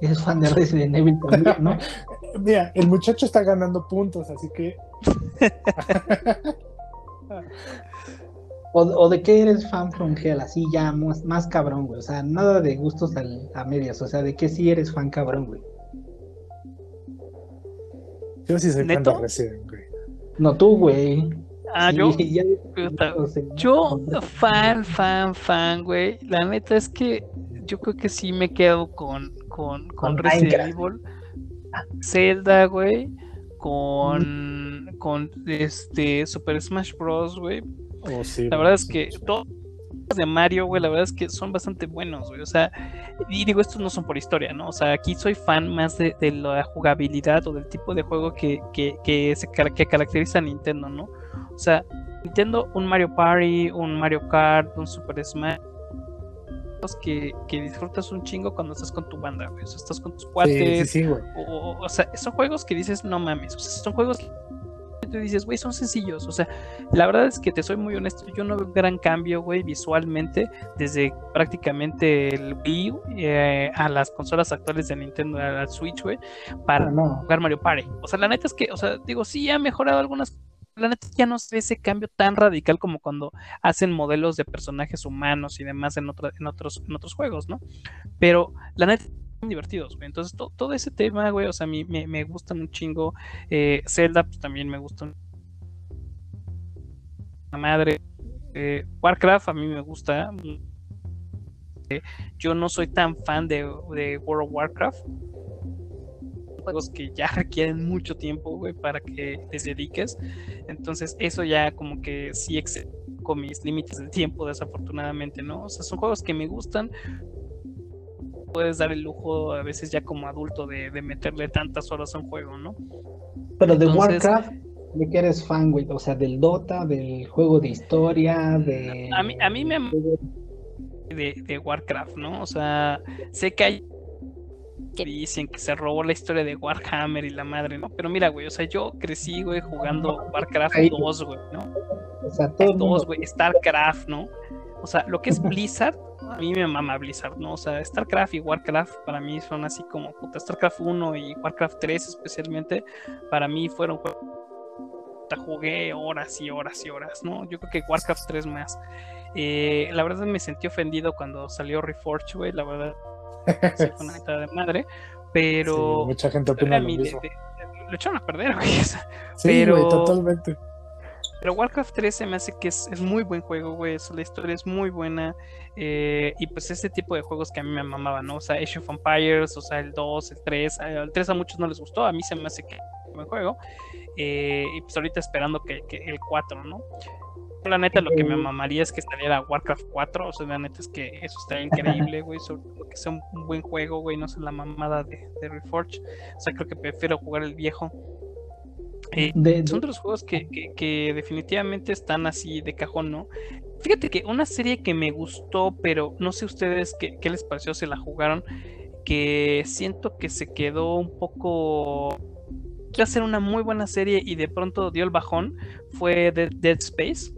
es fan de Resident Evil también, ¿no? Mira, el muchacho está ganando puntos, así que. o, de qué eres fan from hell, así ya más, más cabrón, güey. O sea, nada de gustos a medias. O sea, de qué sí eres fan cabrón, güey. Yo sí soy fan de Resident, güey. No tú, güey. Ah, yo, yo, fan, fan, fan, güey. La neta es que yo creo que sí me quedo con, con, con, Resident Evil, Zelda, güey, con, con este Super Smash Bros, güey. Oh, la verdad es que todos de Mario, güey, la verdad es que son bastante buenos, güey. O sea, y digo, estos no son por historia, ¿no? O sea, aquí soy fan más de, la jugabilidad o del tipo de juego que, que, que, se, que caracteriza a Nintendo, ¿no? O sea, Nintendo, un Mario Party, un Mario Kart, un Super Smash. Que, que disfrutas un chingo cuando estás con tu banda, güey. O sea, estás con tus cuates. Sí, sí, güey. O, o, sea, son juegos que dices, no mames. O sea, son juegos que tú dices, güey, son sencillos. O sea, la verdad es que te soy muy honesto. Yo no veo un gran cambio, güey, visualmente desde prácticamente el Wii eh, a las consolas actuales de Nintendo, al Switch, güey, para jugar Mario Party. O sea, la neta es que, o sea, digo, sí ha mejorado algunas la neta ya no se ve ese cambio tan radical como cuando hacen modelos de personajes humanos y demás en, en, otros, en otros juegos, ¿no? Pero la neta divertidos. Entonces todo ese tema, güey, o sea, a mí me, me gusta un chingo. Eh, Zelda, pues también me gusta. La madre. Eh, Warcraft a mí me gusta. Eh, yo no soy tan fan de, de World of Warcraft juegos que ya requieren mucho tiempo, güey, para que les dediques. Entonces, eso ya como que sí excede con mis límites de tiempo, desafortunadamente, ¿no? O sea, son juegos que me gustan. Puedes dar el lujo a veces ya como adulto de, meterle tantas horas a un juego, ¿no? Pero de Warcraft, ¿de qué eres fan, güey? O sea, del Dota, del juego de historia, de... A mí, a mí me... De, de Warcraft, ¿no? O sea, sé que hay que dicen que se robó la historia de Warhammer y la madre, ¿no? Pero mira, güey, o sea, yo crecí, güey, jugando Warcraft 2, güey, ¿no? O sea, 2, güey, StarCraft, ¿no? O sea, lo que es Blizzard, a mí me mama Blizzard, ¿no? O sea, StarCraft y Warcraft para mí son así como, puta, StarCraft 1 y Warcraft 3 especialmente, para mí fueron jugué horas y horas y horas, ¿no? Yo creo que Warcraft 3 más. Eh, la verdad me sentí ofendido cuando salió Reforged, güey, la verdad una de madre, pero. mucha gente opina lo mismo. lo echaron a perder, güey. sí, pero, totalmente. Pero Warcraft 3 se me hace que es, muy buen juego, güey. La historia es muy buena. Eh, y pues ese tipo de juegos que a mí me mamaban, ¿no? O sea, Age of Empires, o sea, el 2, el 3. El 3 a muchos no les gustó, a mí se me hace que es un buen juego. Eh, y pues ahorita esperando que, que el 4, ¿no? La neta, lo que me mamaría es que saliera Warcraft 4. O sea, la neta es que eso estaría increíble, güey. Sobre que sea un, buen juego, güey. No sea la mamada de, de, Reforge. O sea, creo que prefiero jugar el viejo. Eh, son de los juegos que, que, definitivamente están así de cajón, ¿no? Fíjate que una serie que me gustó, pero no sé ustedes qué, qué les pareció, se la jugaron. Que siento que se quedó un poco iba a ser una muy buena serie y de pronto dio el bajón fue Dead Space.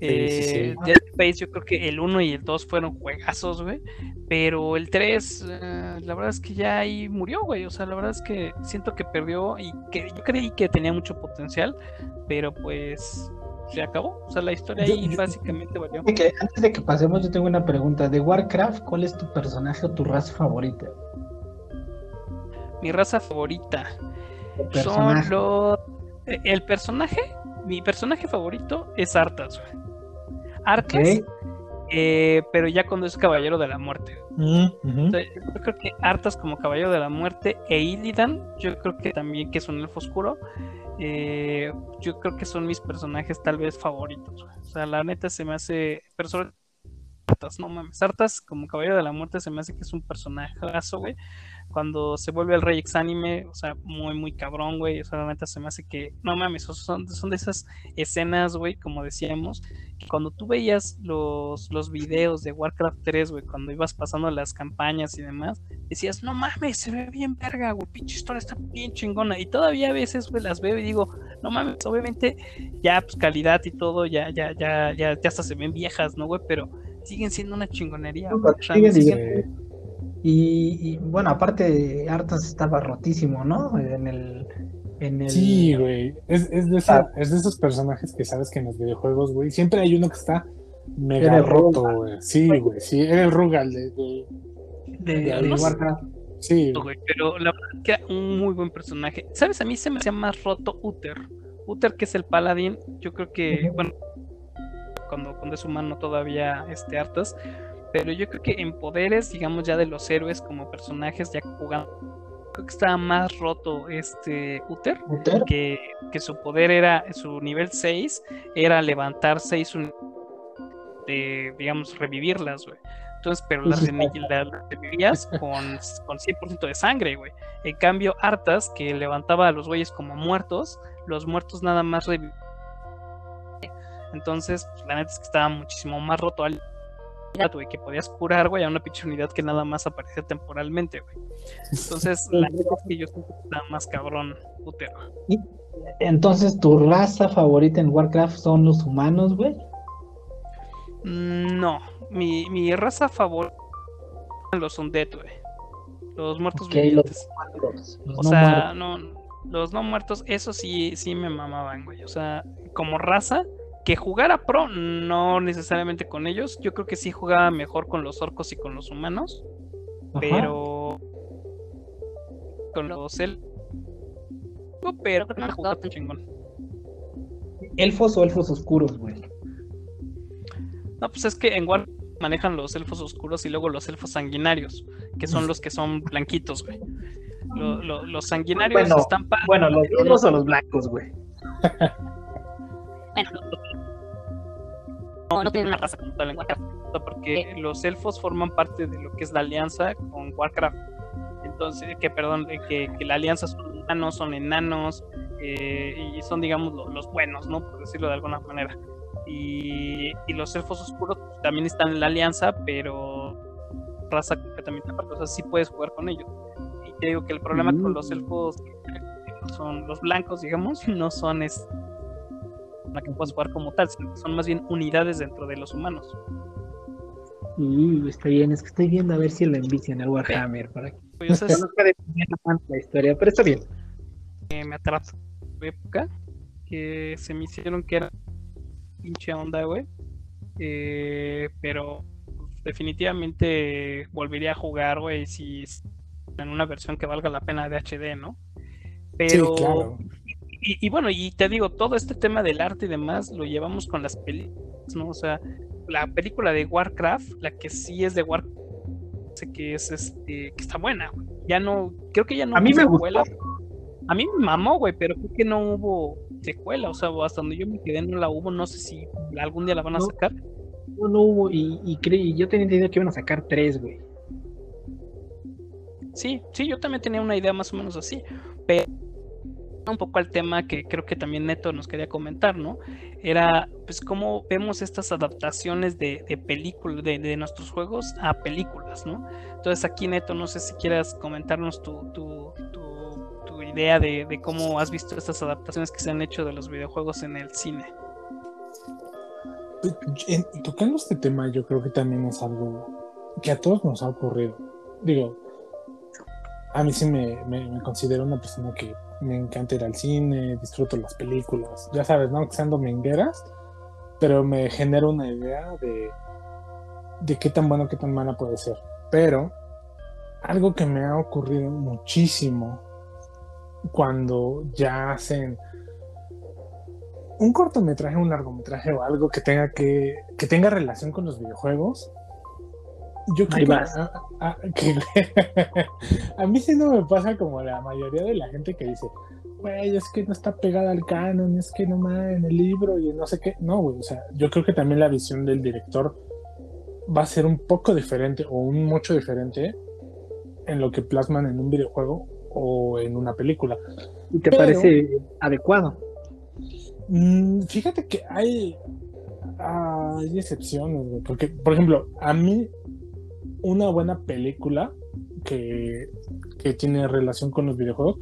Eh, Dead Space, yo creo que el 1 y el 2 fueron juegazos, güey. Pero el 3, eh, la verdad es que ya ahí murió, güey. O sea, la verdad es que siento que perdió y que yo creí que tenía mucho potencial, pero pues se acabó. O sea, la historia ahí básicamente valió. antes de que pasemos, yo tengo una pregunta. De Warcraft, ¿cuál es tu personaje o tu raza favorita? Mi raza favorita. son los. ¿El personaje? Mi personaje favorito es Arthas, güey. Arthas, eh, pero ya cuando es Caballero de la Muerte. Mm, yo creo que Arthas como Caballero de la Muerte e Illidan, yo creo que también que es un elfo oscuro. eh, yo creo que son mis personajes tal vez favoritos. güey. O sea, la neta se me hace. Pero sobre Arthas, no mames. Arthas como Caballero de la Muerte se me hace que es un personajazo, güey. Cuando se vuelve el Rey Exánime, o sea, muy, muy cabrón, güey. O sea, la neta se me hace que. No mames, son, son de esas escenas, güey, como decíamos, que cuando tú veías los, los videos de Warcraft 3, güey, cuando ibas pasando las campañas y demás, decías, no mames, se ve bien verga, güey, pinche historia está bien chingona. Y todavía a veces, güey, las veo y digo, no mames, obviamente ya, pues calidad y todo, ya, ya, ya, ya, ya hasta se ven viejas, ¿no, güey? Pero siguen siendo una chingonería. Güey. Y, y, bueno, aparte, Arthas estaba rotísimo, ¿no? En el. En el... Sí, güey. Es, es, de esa- es de esos personajes que sabes que en los videojuegos, güey, siempre hay uno que está mega el roto, güey. Sí, güey, sí. Era el Rugal de, de- de, de de Arthas. Warcraft. Sí, pero la verdad que era un muy buen personaje. ¿Sabes? A mí se me hacía más roto Uther. Uther, que es el paladín, yo creo que, bueno, cuando, cuando es humano todavía este Arthas, pero yo creo que en poderes, digamos ya de los héroes como personajes ya jugando, creo que estaba más roto este Uther, Uther. que, que su poder era, su nivel 6 era levantar 6 de, digamos, revivirlas, güey. Entonces, pero las revivías con, con 100% de sangre, güey. En cambio, Artas, que levantaba a los güeyes como muertos, los muertos nada más revivían. Entonces, pues, la neta es que estaba muchísimo más roto al güey, que podías curar, güey, a una pinche unidad que nada más aparecía temporalmente, güey. Entonces, la neta es que yo siento que estaba más cabrón, Uther. Entonces, ¿tu raza favorita en Warcraft son los humanos, güey? Mm, No, mi, mi raza favorita son los undead, güey. Los muertos los- vivientes. Los O no sea, muertos. no, los no muertos, eso sí, sí me mamaban, güey. O sea, como raza, que jugara pro, no necesariamente con ellos. Yo creo que sí jugaba mejor con los orcos y con los humanos, Ajá. pero con los el pero no jugaba tan chingón. Elfos o elfos oscuros, güey. No, pues es que en War manejan los elfos oscuros y luego los elfos sanguinarios, que son los que son blanquitos, güey. Lo- lo- los sanguinarios Bueno, están Bueno, los negros o los blancos, güey. Bueno, no, no tienen una raza como tal en Warcraft, porque los elfos forman parte de lo que es la alianza con Warcraft. Entonces, que perdón, eh, que, que la alianza son humanos, son enanos, eh, y son, digamos, lo- los buenos, ¿no? Por decirlo de alguna manera. Y, y los elfos oscuros también están en la alianza, pero raza completamente aparte, o sea, sí puedes jugar con ellos. Y te digo que el problema con los elfos que son los blancos, digamos, no son es la que puedes jugar como tal, sino que son más bien unidades dentro de los humanos. Uh, está bien, es que estoy viendo a ver si lo envician al Warhammer para que Pues, o sea, la historia, pero está bien. que me atrapó época, que se me hicieron que era pinche onda, güey. Eh, pero pues, definitivamente volvería a jugar, güey, si es en una versión que valga la pena de HD, ¿no? Pero, Sí, claro. Y, y bueno, y te digo, todo este tema del arte y demás lo llevamos con las películas, ¿no? O sea, la película de Warcraft, la que sí es de Warcraft, sé que es este, que está buena, güey. Ya no, creo que ya no A mí hubo me secuela. gustó. A mí me mamó, güey, pero creo que no hubo secuela, o sea, hasta donde yo me quedé no la hubo, no sé si algún día la van a No. sacar. No, no hubo, y, y creí, yo tenía entendido que iban a sacar tres, güey. Sí, sí, yo también tenía una idea más o menos así, pero un poco al tema que creo que también Neto nos quería comentar, ¿no? Era, pues, cómo vemos estas adaptaciones de, películas, de, nuestros juegos a películas, ¿no? Entonces aquí, Neto, no sé si quieras comentarnos tu, tu, tu, idea de, cómo has visto estas adaptaciones que se han hecho de los videojuegos en el cine. Pues, tocando este tema, yo creo que también es algo que a todos nos ha ocurrido. Digo, a mí sí me, me- me considero una persona que me encanta ir al cine, disfruto las películas, ya sabes, ¿no? Que sean domingueras, pero me genera una idea de, de qué tan bueno, qué tan mala puede ser. Pero algo que me ha ocurrido muchísimo cuando ya hacen un cortometraje, un largometraje o algo que tenga que, que tenga relación con los videojuegos, yo creo que, a, a- que- a mí sí no me pasa como la mayoría de la gente que dice, güey, es que no está pegada al canon, es que no más en el libro y no sé qué. No, güey, o sea, yo creo que también la visión del director va a ser un poco diferente o un mucho diferente en lo que plasman en un videojuego o en una película. ¿Y te Pero- parece adecuado? Mm, fíjate que hay, hay excepciones, güey, porque, por ejemplo, a mí una buena película que, que tiene relación con los videojuegos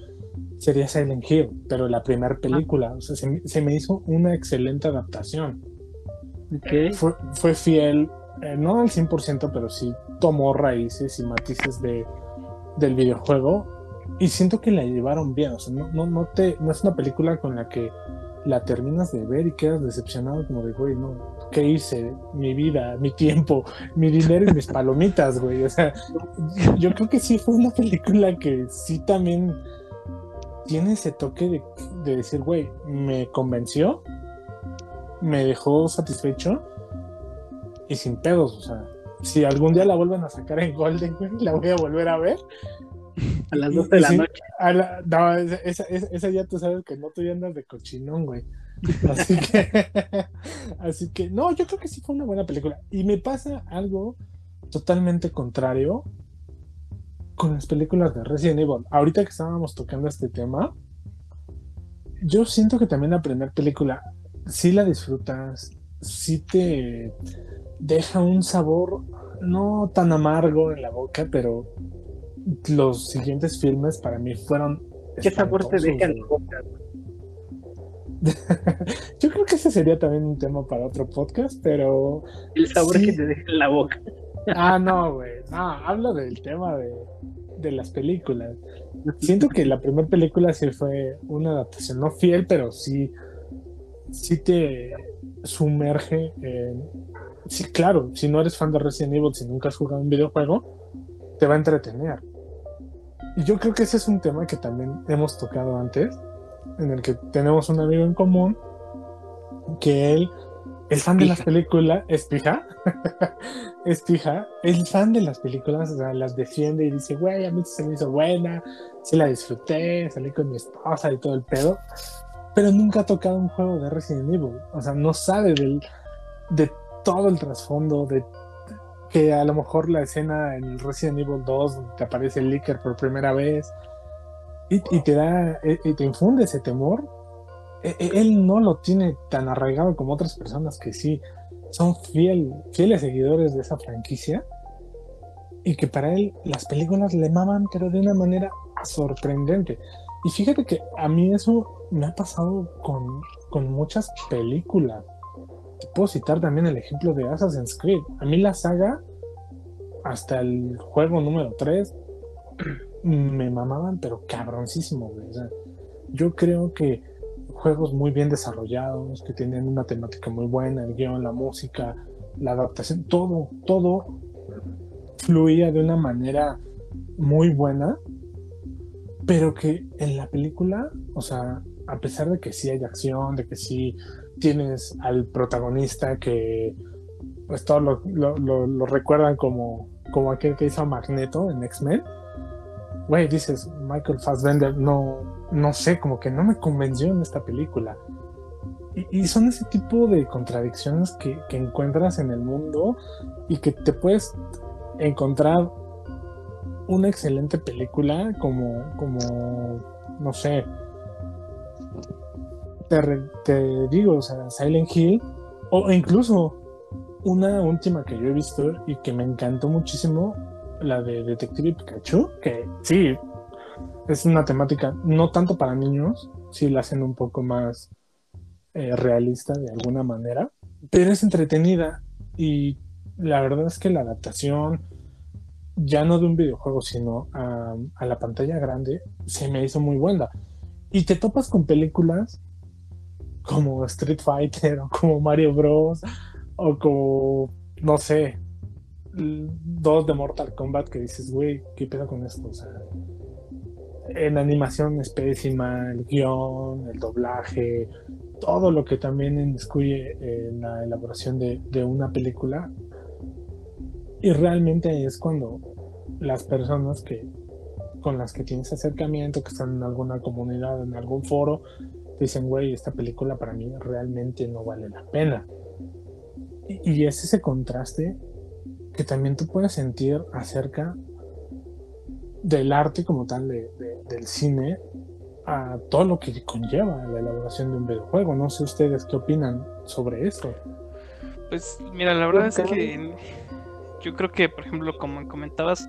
sería Silent Hill, pero la primera película, o sea, se, me- se me hizo una excelente adaptación. Fue, fue fiel, eh, no al 100%, pero sí tomó raíces y matices de, del videojuego y siento que la llevaron bien, o sea, no, no, no, te, no es una película con la que la terminas de ver y quedas decepcionado como de, güey, no, ¿qué hice? Mi vida, mi tiempo, mi dinero y mis palomitas, güey. O sea, yo creo que sí fue una película que sí también tiene ese toque de, de decir, güey, me convenció, me dejó satisfecho y sin pedos, o sea, si algún día la vuelven a sacar en Golden, güey, la voy a volver a ver. A las Y- 12 de la sí, noche. a la- no, esa- esa ya tú sabes que no tú ya andas de cochinón, güey. Así que, así que, no, yo creo que sí fue una buena película. Y me pasa algo totalmente contrario con las películas de Resident Evil. Ahorita que estábamos tocando este tema, yo siento que también la primera película, sí la disfrutas, sí te deja un sabor no tan amargo en la boca, pero los siguientes filmes para mí fueron. ¿Qué sabor te deja en güey. la boca? Yo creo que ese sería también un tema para otro podcast, pero. El sabor Sí. que te deja en la boca. Ah, no, güey. No, hablo del tema de, de las películas. Siento que la primera película sí fue una adaptación, no fiel, pero sí, sí te sumerge en. Sí, claro, si no eres fan de Resident Evil, si nunca has jugado un videojuego, te va a entretener. Y yo creo que ese es un tema que también hemos tocado antes, en el que tenemos un amigo en común que él es fan de las películas, es pija, es pija, es fan de las películas, o sea, las defiende y dice, güey, a mí se me hizo buena, sí la disfruté, salí con mi esposa y todo el pedo, pero nunca ha tocado un juego de Resident Evil, o sea, no sabe del, de todo el trasfondo, de que a lo mejor la escena en Resident Evil 2 donde te aparece el Licker por primera vez y, te da, y y te infunde ese temor, e- e- él no lo tiene tan arraigado como otras personas que sí son fiel, fieles seguidores de esa franquicia y que para él las películas le maman pero de una manera sorprendente. Y fíjate que a mí eso me ha pasado con, con muchas películas. Puedo citar también el ejemplo de Assassin's Creed. A mí la saga, hasta el juego número 3, me mamaban, pero cabroncísimo, güey. O sea, yo creo que juegos muy bien desarrollados, que tienen una temática muy buena, el guion, la música, la adaptación, todo, todo fluía de una manera muy buena, pero que en la película, o sea, a pesar de que sí hay acción, de que sí tienes al protagonista que pues todos lo, recuerdan como, como aquel que hizo a Magneto en X-Men, güey, dices, Michael Fassbender, no, no sé, como que no me convenció en esta película. Y, y son ese tipo de contradicciones que, que encuentras en el mundo y que te puedes encontrar una excelente película como, como no sé, te, digo, o sea, Silent Hill, o incluso una última que yo he visto y que me encantó muchísimo, la de Detective Pikachu, que sí, es una temática no tanto para niños, sí la hacen un poco más eh, realista de alguna manera, pero es entretenida y la verdad es que la adaptación, ya no de un videojuego, sino a la pantalla grande, se me hizo muy buena. Y te topas con películas como Street Fighter o como Mario Bros. o como, no sé, dos de Mortal Kombat que dices, güey, ¿qué pedo con esto? O sea, en animación es pésima, el guion, el doblaje, todo lo que también inmiscuye en la elaboración de, de una película. Y realmente es cuando las personas que con las que tienes acercamiento, que están en alguna comunidad, en algún foro, dicen, güey, esta película para mí realmente no vale la pena. Y, y es ese contraste que también tú puedes sentir acerca del arte como tal de, de- del cine a todo lo que conlleva la elaboración de un videojuego. No sé ustedes qué opinan sobre esto. Pues mira, la verdad es que yo creo que, por ejemplo, como comentabas,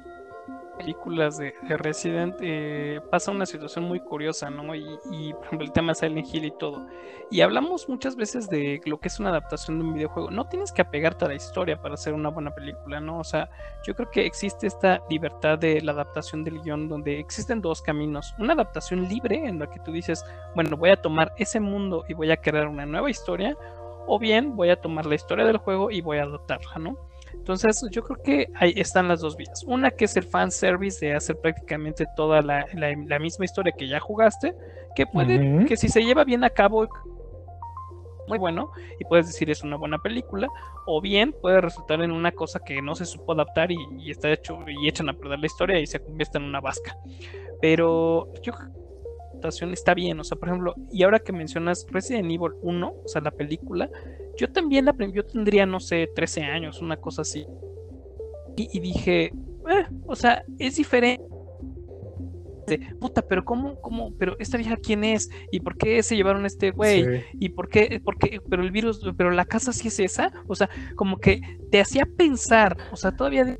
películas de, de Resident, eh, pasa una situación muy curiosa, ¿no? Y, y, por ejemplo, el tema Silent Hill y todo. Y hablamos muchas veces de lo que es una adaptación de un videojuego. No tienes que apegarte a la historia para hacer una buena película, ¿no? O sea, yo creo que existe esta libertad de la adaptación del guion, donde existen dos caminos. Una adaptación libre, en la que tú dices, bueno, voy a tomar ese mundo y voy a crear una nueva historia, o bien voy a tomar la historia del juego y voy a adaptarla, ¿no? Entonces, yo creo que ahí están las dos vías. Una que es el fan service de hacer prácticamente toda la, la- la misma historia que ya jugaste, que puede, que si se lleva bien a cabo, muy bueno, y puedes decir es una buena película, o bien puede resultar en una cosa que no se supo adaptar y, y está hecho y echan a perder la historia y se convierte en una vasca. Pero yo creo adaptación está bien, o sea, por ejemplo, y ahora que mencionas Resident Evil 1, o sea, la película, yo también la yo tendría, no sé, 13 años, una cosa así. Y, y dije, "Eh, o sea, es diferente. De, Puta, pero cómo, cómo, pero esta vieja quién es y por qué se llevaron a este güey Sí. y por qué, por qué, pero el virus, pero la casa sí es esa, o sea, como que te hacía pensar, o sea, todavía de-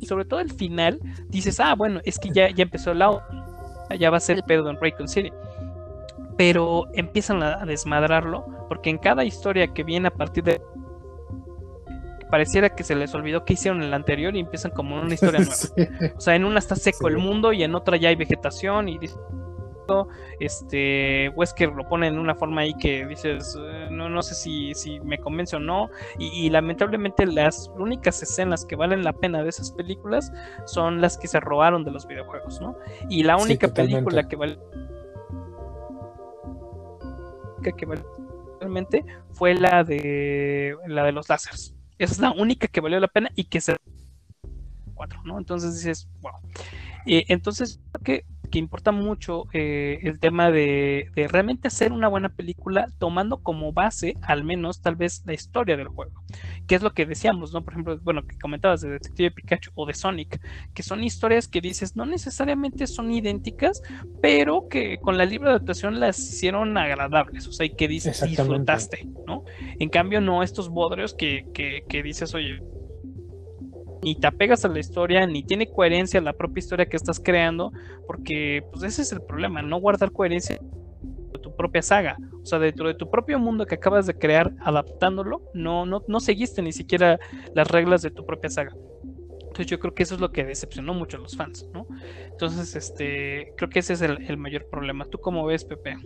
y sobre todo el final dices, ah, bueno, es que ya, ya empezó el ya va a ser el pedo en Raycon City, pero empiezan a, desmadrarlo porque en cada historia que viene a partir de pareciera que se les olvidó que hicieron en la anterior y empiezan como una historia nueva. Sí. O sea, en una está seco Sí. el mundo y en otra ya hay vegetación y este Wesker lo pone en una forma ahí que dices eh, no, no sé si, si me convence o no y, y lamentablemente las únicas escenas que valen la pena de esas películas son las que se robaron de los videojuegos ¿no? y la única película que vale que vale realmente fue la de la de los lásers esa es la única que valió la pena y que se cuatro, ¿no? Entonces dices, wow. Eh, entonces, creo que, que importa mucho eh, el tema de, de realmente hacer una buena película tomando como base, al menos, tal vez, la historia del juego. Que es lo que decíamos, ¿no? Por ejemplo, bueno, que comentabas de Detective Pikachu o de Sonic, que son historias que dices, no necesariamente son idénticas, pero que con la libre adaptación las hicieron agradables, o sea, y que dices, disfrutaste, ¿no? En cambio, no estos bodrios que, que, que dices, oye, ni te apegas a la historia, ni tiene coherencia la propia historia que estás creando, porque pues ese es el problema, no guardar coherencia de tu propia saga, o sea, dentro de tu propio mundo que acabas de crear, adaptándolo, no, no, no seguiste ni siquiera las reglas de tu propia saga. Entonces yo creo que eso es lo que decepcionó mucho a los fans, ¿no? Entonces, este, creo que ese es el, el mayor problema. ¿Tú cómo ves, Pepe?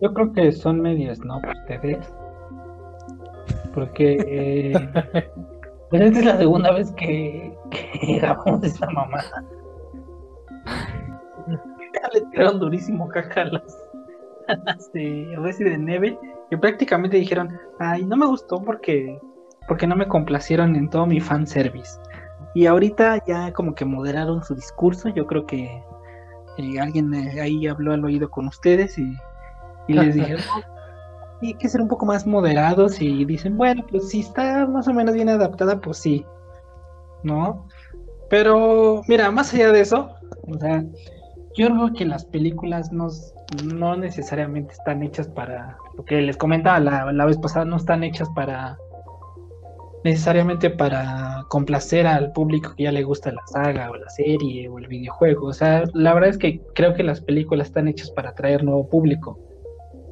Yo creo que son medios, ¿no? Ustedes. Porque eh, pues esta es la segunda vez que, que grabamos esa mamada. Le tiraron durísimo caca a las, a las de Resident Evil que prácticamente dijeron, ay, no me gustó porque, porque no me complacieron en todo mi fanservice. Y ahorita ya como que moderaron su discurso, yo creo que eh, alguien eh, ahí habló al oído con ustedes y, y les dijeron, "No, hay que ser un poco más moderados y dicen, bueno, pues si está más o menos bien adaptada, pues sí, ¿no? Pero mira, más allá de eso, o sea, yo creo que las películas no, no necesariamente están hechas para, lo que les comentaba la, la vez pasada, no están hechas para necesariamente para complacer al público que ya le gusta la saga o la serie o el videojuego. O sea, la verdad es que creo que las películas están hechas para atraer nuevo público.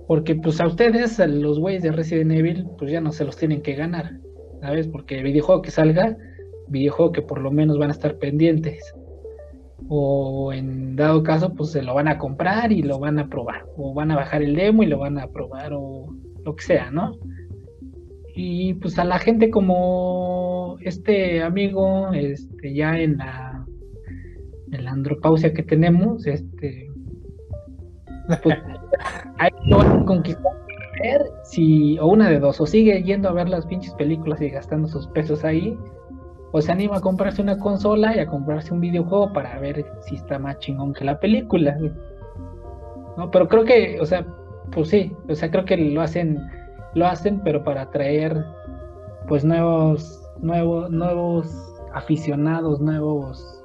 Porque pues a ustedes, a los güeyes de Resident Evil, pues ya no se los tienen que ganar, ¿sabes? Porque videojuego que salga, videojuego que por lo menos van a estar pendientes. O en dado caso, pues se lo van a comprar y lo van a probar. O van a bajar el demo y lo van a probar o lo que sea, ¿no? Y pues a la gente como este amigo, este, ya en la, en la andropausia que tenemos, este, pues, ahí lo van conquistar. Si, o una de dos, o sigue yendo a ver las pinches películas y gastando sus pesos ahí, o se anima a comprarse una consola y a comprarse un videojuego para ver si está más chingón que la película. No, pero creo que, o sea, pues sí, o sea, creo que lo hacen, lo hacen, pero para atraer, pues nuevos, nuevos, nuevos aficionados, nuevos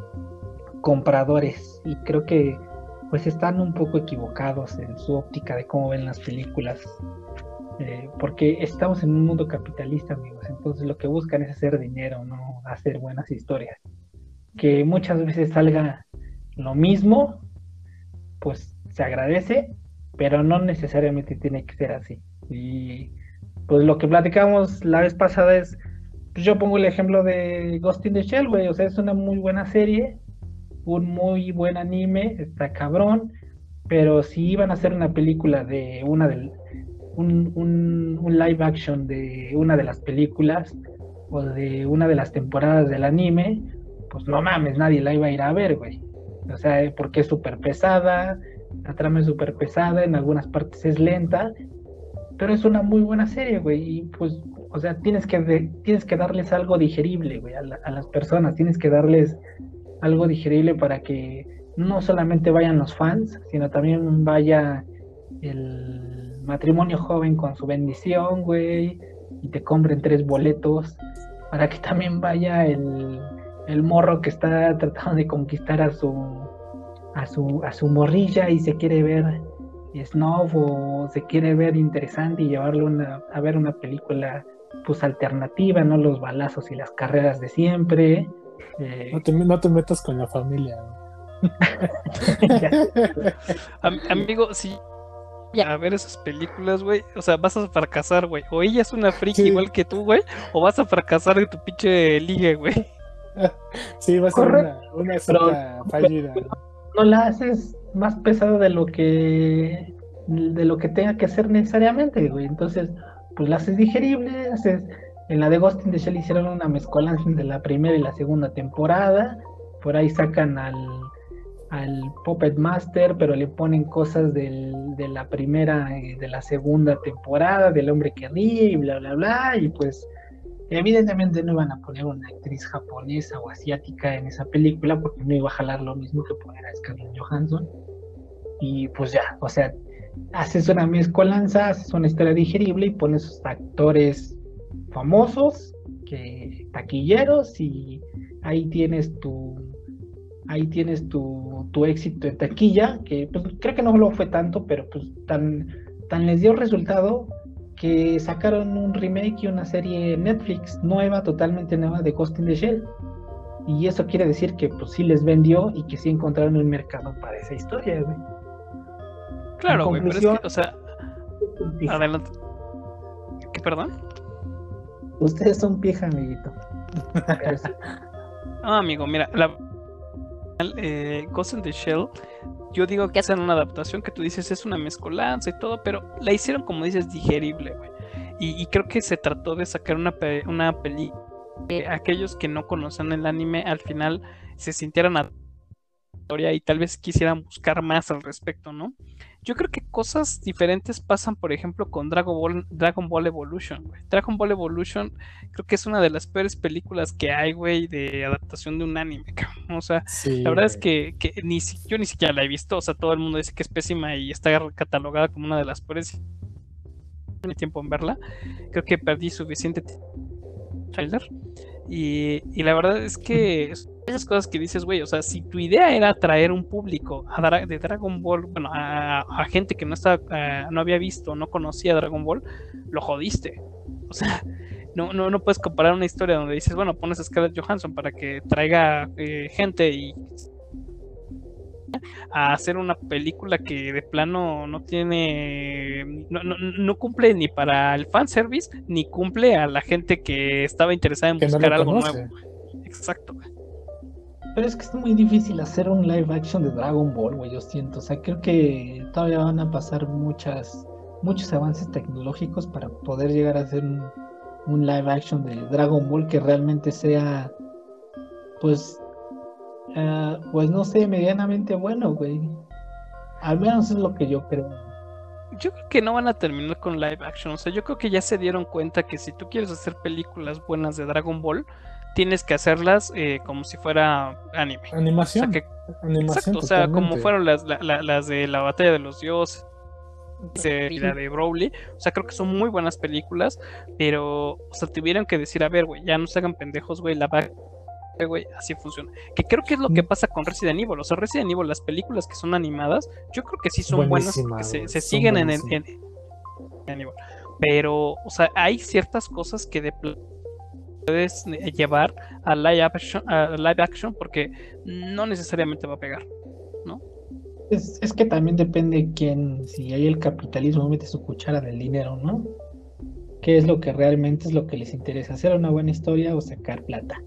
compradores. Y creo que, pues están un poco equivocados en su óptica de cómo ven las películas. Eh, porque estamos en un mundo capitalista, amigos. Entonces lo que buscan es hacer dinero, no hacer buenas historias. Que muchas veces salga lo mismo, pues se agradece, pero no necesariamente tiene que ser así. Y pues lo que platicamos la vez pasada es, pues yo pongo el ejemplo de Ghost in the Shell, güey, o sea, es una muy buena serie, un muy buen anime, está cabrón, pero si iban a hacer una película de una del, un, un, live action de una de las películas o de una de las temporadas del anime, pues no mames, nadie la iba a ir a ver, güey. O sea, porque es súper pesada, la trama es súper pesada, en algunas partes es lenta, pero es una muy buena serie, güey. Y pues, o sea, tienes que, tienes que darles algo digerible, güey, a las personas, tienes que darles algo digerible para que no solamente vayan los fans, sino también vaya el matrimonio joven con su bendición, güey, y te compren tres boletos, para que también vaya el, el morro que está tratando de conquistar a su a su a su morrilla y se quiere ver snob o se quiere ver interesante y llevarlo una- a ver una película pues alternativa, no los balazos y las carreras de siempre. Eh, No te, no te metas con la familia. Am- amigo, si ya a ver esas películas, güey, o sea, vas a fracasar, güey. O ella es una friki Sí. igual que tú, güey, o vas a fracasar en tu pinche ligue, güey. Sí, va a ser una, una Pero- fallida. no la haces más pesada de lo que de lo que tenga que ser necesariamente, güey. Entonces, pues la haces digerible, haces en la de Ghost in the Shell hicieron una mezcolanza de la primera y la segunda temporada. Por ahí sacan al al Puppet Master, pero le ponen cosas del- de la primera y de la segunda temporada, del hombre que ríe y bla bla bla, y pues evidentemente no iban a poner una actriz japonesa o asiática en esa película porque no iba a jalar lo mismo que poner a Scarlett Johansson. Y pues ya, o sea, haces una mezcolanza, haces una historia digerible y pones actores famosos, que taquilleros y ahí tienes tu ahí tienes tu, tu éxito en taquilla, que pues creo que no lo fue tanto, pero pues tan, tan les dio resultado que sacaron un remake y una serie Netflix nueva, totalmente nueva de Ghost in the Shell. Y eso quiere decir que pues sí les vendió y que sí encontraron un mercado para esa historia, güey. Claro, güey, pero es que, o sea, adelante. ¿Qué, perdón? Ustedes son pija, amiguito. Sí. Ah, amigo, mira, la eh, Ghost in the Shell, yo digo que hacen una adaptación que tú dices es una mezcolanza y todo, pero la hicieron como dices digerible, güey. Y, creo que se trató de sacar una, una película que aquellos que no conocen el anime al final se sintieran a y tal vez quisieran buscar más al respecto, ¿no? Yo creo que cosas diferentes pasan, por ejemplo, con Dragon Ball, Dragon Ball Evolution, güey. Dragon Ball Evolution creo que es una de las peores películas que hay, güey, de adaptación de un anime, cabrón. O sea, Sí, la verdad es que, que ni yo ni siquiera la he visto, o sea, todo el mundo dice que es pésima y está catalogada como una de las peores. No tiempo en verla. Creo que perdí suficiente trailer. Y, la verdad es que es- esas cosas que dices, güey, o sea, si tu idea era atraer un público a Dra- de Dragon Ball, bueno, a, gente que no está, eh, no había visto, no conocía Dragon Ball, lo jodiste. O sea, no, no, no puedes comparar una historia donde dices, bueno, pones a Scarlett Johansson para que traiga eh, gente y a hacer una película que de plano no tiene, no, no, no cumple ni para el fanservice, ni cumple a la gente que estaba interesada en Que buscar algo conoce. nuevo. Exacto. Pero es que es muy difícil hacer un live action de Dragon Ball, güey, yo siento. O sea, creo que todavía van a pasar muchas, muchos avances tecnológicos para poder llegar a hacer un, un live action de Dragon Ball que realmente sea, pues, ah, pues no sé, medianamente bueno, güey. Al menos es lo que yo creo. yo creo que no van a terminar con live action. O sea, yo creo que ya se dieron cuenta que si tú quieres hacer películas buenas de Dragon Ball, tienes que hacerlas eh, como si fuera anime. Animación. O sea, que animación Exacto, o sea, como fueron las, la- la- las de la batalla de los dioses de- y la de Broly. O sea, creo que son muy buenas películas, pero, o sea, tuvieron que decir, a ver, güey, ya no se hagan pendejos, güey, la va güey, así funciona. Que creo que es lo que pasa con Resident Evil. O sea, Resident Evil, las películas que son animadas, yo creo que sí son buenas porque se, güey, se son siguen en, el- en, Resident Evil. Pero, o sea, hay ciertas cosas que de puedes eh, llevar a live action, a live action porque no necesariamente va a pegar. Es, es que también depende quién, si hay el capitalismo mete su cuchara del dinero, ¿no? ¿Qué es lo que realmente es lo que les interesa? ¿Hacer una buena historia o sacar plata?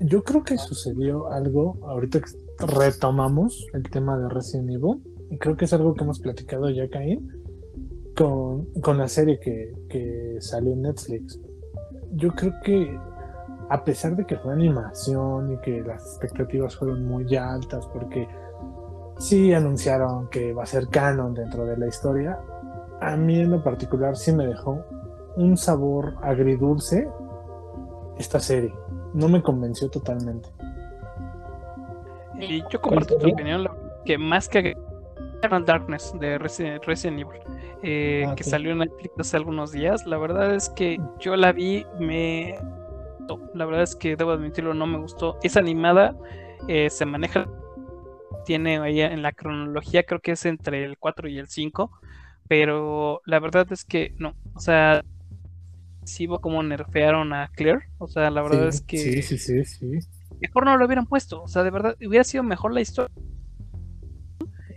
Yo creo que sucedió algo ahorita retomamos el tema de Resident Evil. Y creo que es algo que hemos platicado ya, Caín, con, con la serie que, que salió en Netflix. Yo creo que a pesar de que fue animación y que las expectativas fueron muy altas, porque sí anunciaron que va a ser canon dentro de la historia, a mí en lo particular sí me dejó un sabor agridulce esta serie. No me convenció totalmente. Y yo comparto tu opinión, lo- que más que Eternal Darkness de Resident, Resident Evil, eh, Ah, que salió en Netflix hace algunos días, la verdad es que yo la vi, me... La verdad es que debo admitirlo, no me gustó. Es animada, eh, se maneja, tiene ahí en la cronología, creo que es entre el 4 y el 5, pero la verdad es que no, o sea, veo como nerfearon a Claire, o sea, la verdad Sí, es que Sí, sí, sí, sí. mejor no lo hubieran puesto. O sea, de verdad, hubiera sido mejor la historia.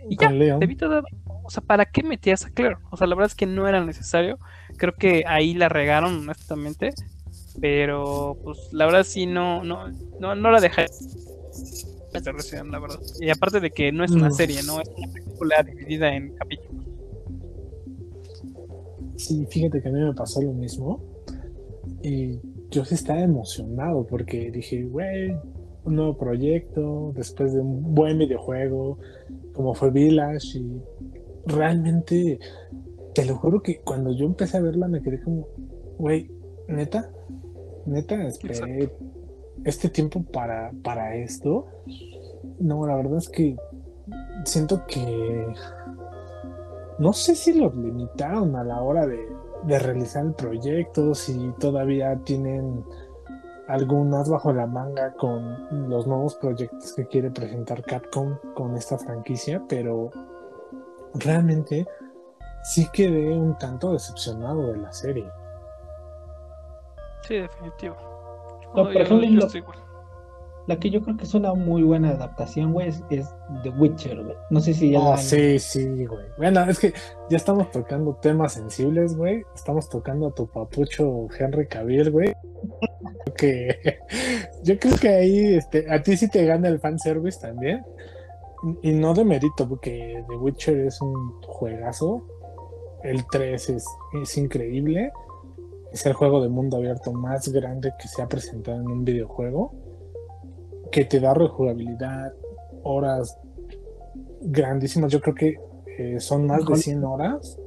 Y ya, te evito de- O sea, ¿para qué metías a Claire? O sea, la verdad es que no era necesario. Creo que ahí la regaron, honestamente. Pero, pues, la verdad sí, no, no, no, no la dejé. la verdad. Y aparte de que no es una serie, ¿no? Es una película dividida en capítulos. Sí, fíjate que a mí me pasó lo mismo. Y yo sí estaba emocionado porque dije, güey, un nuevo proyecto, después de un buen videojuego, como fue Village. Y realmente, te lo juro que cuando yo empecé a verla me quedé como, güey, neta, neta, esperé este tiempo para, para esto. No, la verdad es que siento que no sé si los limitaron a la hora de, de realizar el proyecto, si todavía tienen algunas bajo la manga con los nuevos proyectos que quiere presentar Capcom con esta franquicia, pero realmente sí quedé un tanto decepcionado de la serie. Sí, definitivo. No, por ejemplo, lo- igual. La que yo creo que es una muy buena adaptación, güey, es, es The Witcher, güey. No sé si ya Oh, la- sí, sí, güey. Bueno, es que ya estamos tocando temas sensibles, güey. Estamos tocando a tu papucho Henry Cavill, güey. Que yo creo que ahí este, a ti sí te gana el fanservice también. Y no de mérito, porque The Witcher es un juegazo. El 3 es, es increíble. Es el juego de mundo abierto más grande que se ha presentado en un videojuego. Que te da rejugabilidad, horas grandísimas. Yo creo que eh, son más de Híjole. 100 horas.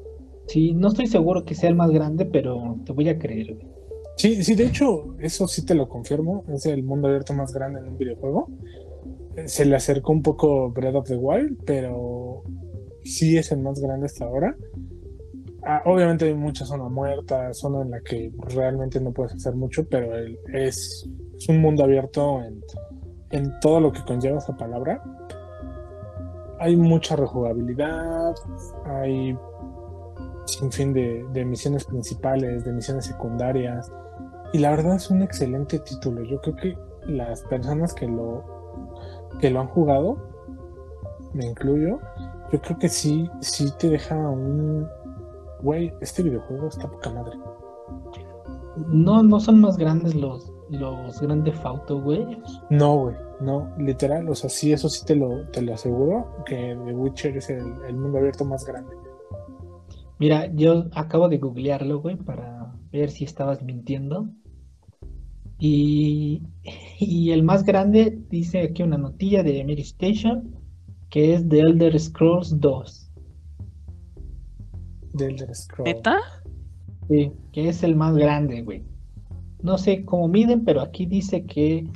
Sí, no estoy seguro que sea el más grande, pero te voy a creer. Sí, sí, de hecho, eso sí te lo confirmo. Es el mundo abierto más grande en un videojuego. Eh, Se le acercó un poco Breath of the Wild, pero sí es el más grande hasta ahora. Ah, obviamente hay mucha zona muerta, zona en la que realmente no puedes hacer mucho, pero el- es, es un mundo abierto en, en todo lo que conlleva esa palabra. Hay mucha rejugabilidad, hay sin fin de, misiones principales, de misiones secundarias. Y la verdad es un excelente título. Yo creo que las personas que lo, que lo han jugado, me incluyo, yo creo que sí, sí te deja un... Güey, este videojuego está poca madre. No, no son más grandes los, los Grand Theft Auto, güey. No, güey, no, literal, o sea, sí, eso sí te lo, te lo aseguro, que The Witcher es el, el mundo abierto más grande. Mira, yo acabo de googlearlo, güey, para ver si estabas mintiendo. Y, y el más grande dice aquí una notilla de Mary Station, que es The Elder Scrolls 2. de Elder Scrolls. ¿Neta? Sí, que es el más grande, güey. No sé cómo miden, pero aquí dice que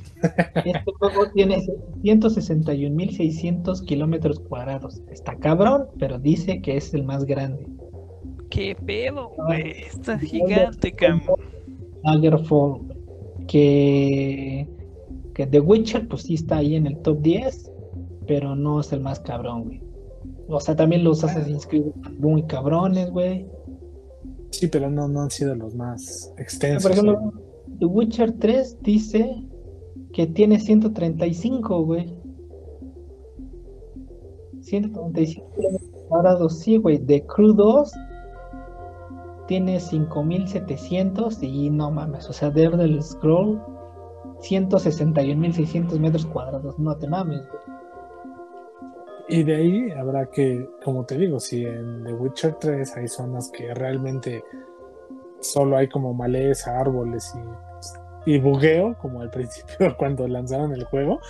este juego tiene 161.600 kilómetros cuadrados. Está cabrón, pero dice que es el más grande. ¿Qué pedo, güey? Está gigante, cabrón. Daggerfall, que, que The Witcher, pues sí está ahí en el top 10, pero no es el más cabrón, güey. O sea, también los Assassin's Creed muy cabrones, güey. Sí, pero no, no han sido los más extensos. Por ejemplo, güey. The Witcher 3 dice que tiene 135, güey. 135 kilómetros cuadrados, sí, güey. The Crew 2 tiene 5700 y no mames, o sea, The Elder Scroll 161.600 metros cuadrados, no te mames, güey. Y de ahí habrá que, como te digo, si en The Witcher 3 hay zonas que realmente solo hay como maleza, árboles y, y bugueo, como al principio cuando lanzaron el juego,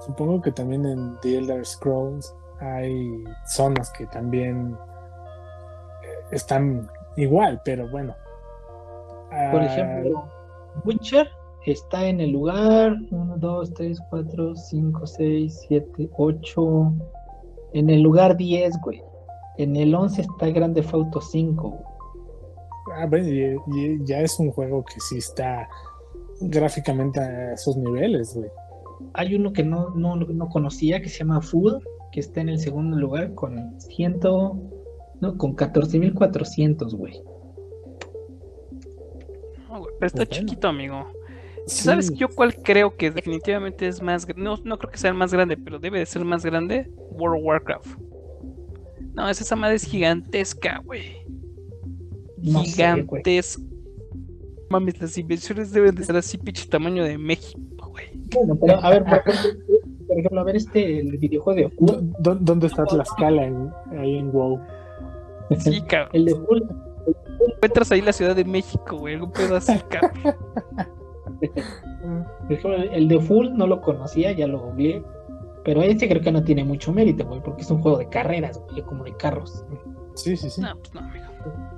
supongo que también en The Elder Scrolls hay zonas que también eh, están igual, pero bueno. Por Ah, ejemplo, Witcher está en el lugar 1, 2, 3, 4, 5, 6, 7, 8. En el lugar 10, güey. En el 11 está Grande Auto 5. güey. Ah, bueno, y- y ya es un juego que sí está gráficamente a esos niveles, güey. Hay uno que no, no, no conocía que se llama Food, que está en el segundo lugar con 100, no, con 14.400, güey. No, güey, pero está Pues bueno. chiquito, amigo. Sí, ¿Sabes yo cuál creo que definitivamente es más no, no creo que sea el más grande, pero debe de ser más grande? World of Warcraft. No, es esa madre es gigantesca, güey. No sé. Mames, las inversiones deben de ser así, pinche tamaño de México, güey. Bueno, pero a ver, por ejemplo, por ejemplo, a ver este el videojuego de ¿Dó- Food, dó- ¿Dónde está Tlaxcala en, ahí en WoW? Sí, cabrón. el de Food, Encuentras ahí la Ciudad de México, güey. Algún pedo así, cabrón. el de Full no lo conocía, ya lo googleé. Pero este creo que no tiene mucho mérito, güey, porque es un juego de carreras, güey, como de carros. Sí, sí, sí. No, pues no, amigo.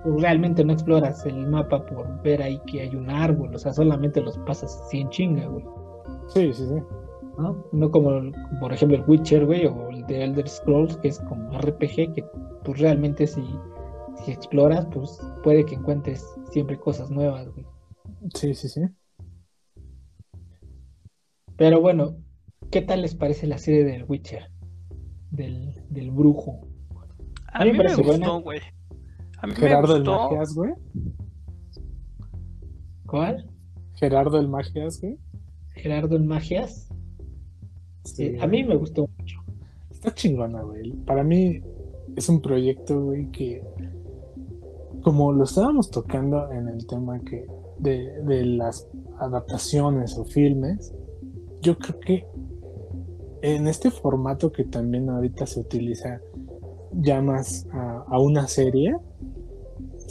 Realmente no exploras el mapa por ver ahí que hay un árbol, o sea, solamente los pasas así en chinga, güey. Sí, sí, sí. ¿no? No como, por ejemplo, el Witcher, güey, o el de Elder Scrolls, que es como RPG, que pues realmente si, si exploras, pues puede que encuentres siempre cosas nuevas, güey. Sí, sí, sí. Pero bueno, ¿qué tal les parece la serie del Witcher? Del, del brujo. A A mí mí me me gustó, güey. A mí Gerardo me el. Magias, güey. ¿Cuál? Gerardo el Magias, güey. Gerardo en Magias. Sí, Eh, a mí me gustó mucho. Está chingona, güey. Para mí es un proyecto, güey, que como lo estábamos tocando en el tema que de, de las adaptaciones o filmes, yo creo que en este formato que también ahorita se utiliza ya más a, a una serie,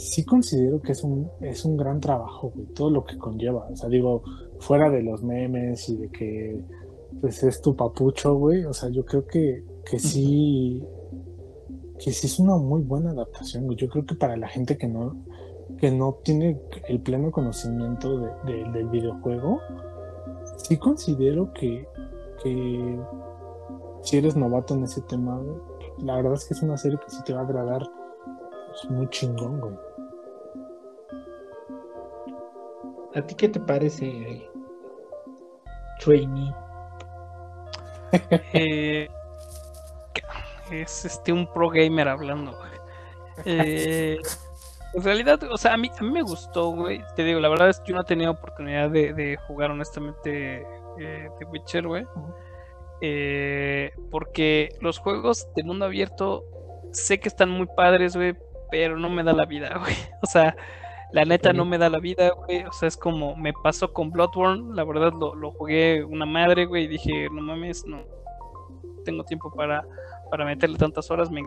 sí considero que es un, es un gran trabajo, güey, todo lo que conlleva. O sea, digo, fuera de los memes y de que pues es tu papucho, güey. O sea, yo creo que, que sí, que sí es una muy buena adaptación, güey. Yo creo que para la gente que no, que no tiene el pleno conocimiento de- de- del videojuego, sí considero que, que si eres novato en ese tema, güey, la verdad es que es una serie que sí te va a agradar pues, muy chingón, güey. ¿A ti qué te parece, Trainee? Eh, es este un pro gamer hablando, güey. Eh, en realidad, o sea, a mí, a mí me gustó, güey. Te digo, la verdad es que yo no he tenido oportunidad de, de jugar honestamente eh, The Witcher, güey. Eh, porque los juegos de mundo abierto sé que están muy padres, güey, pero no me da la vida, güey. O sea, la neta no me da la vida, güey. O sea, es como me pasó con Bloodborne. La verdad lo, lo jugué una madre, güey. Y dije, no mames, no tengo tiempo para, para meterle tantas horas. Me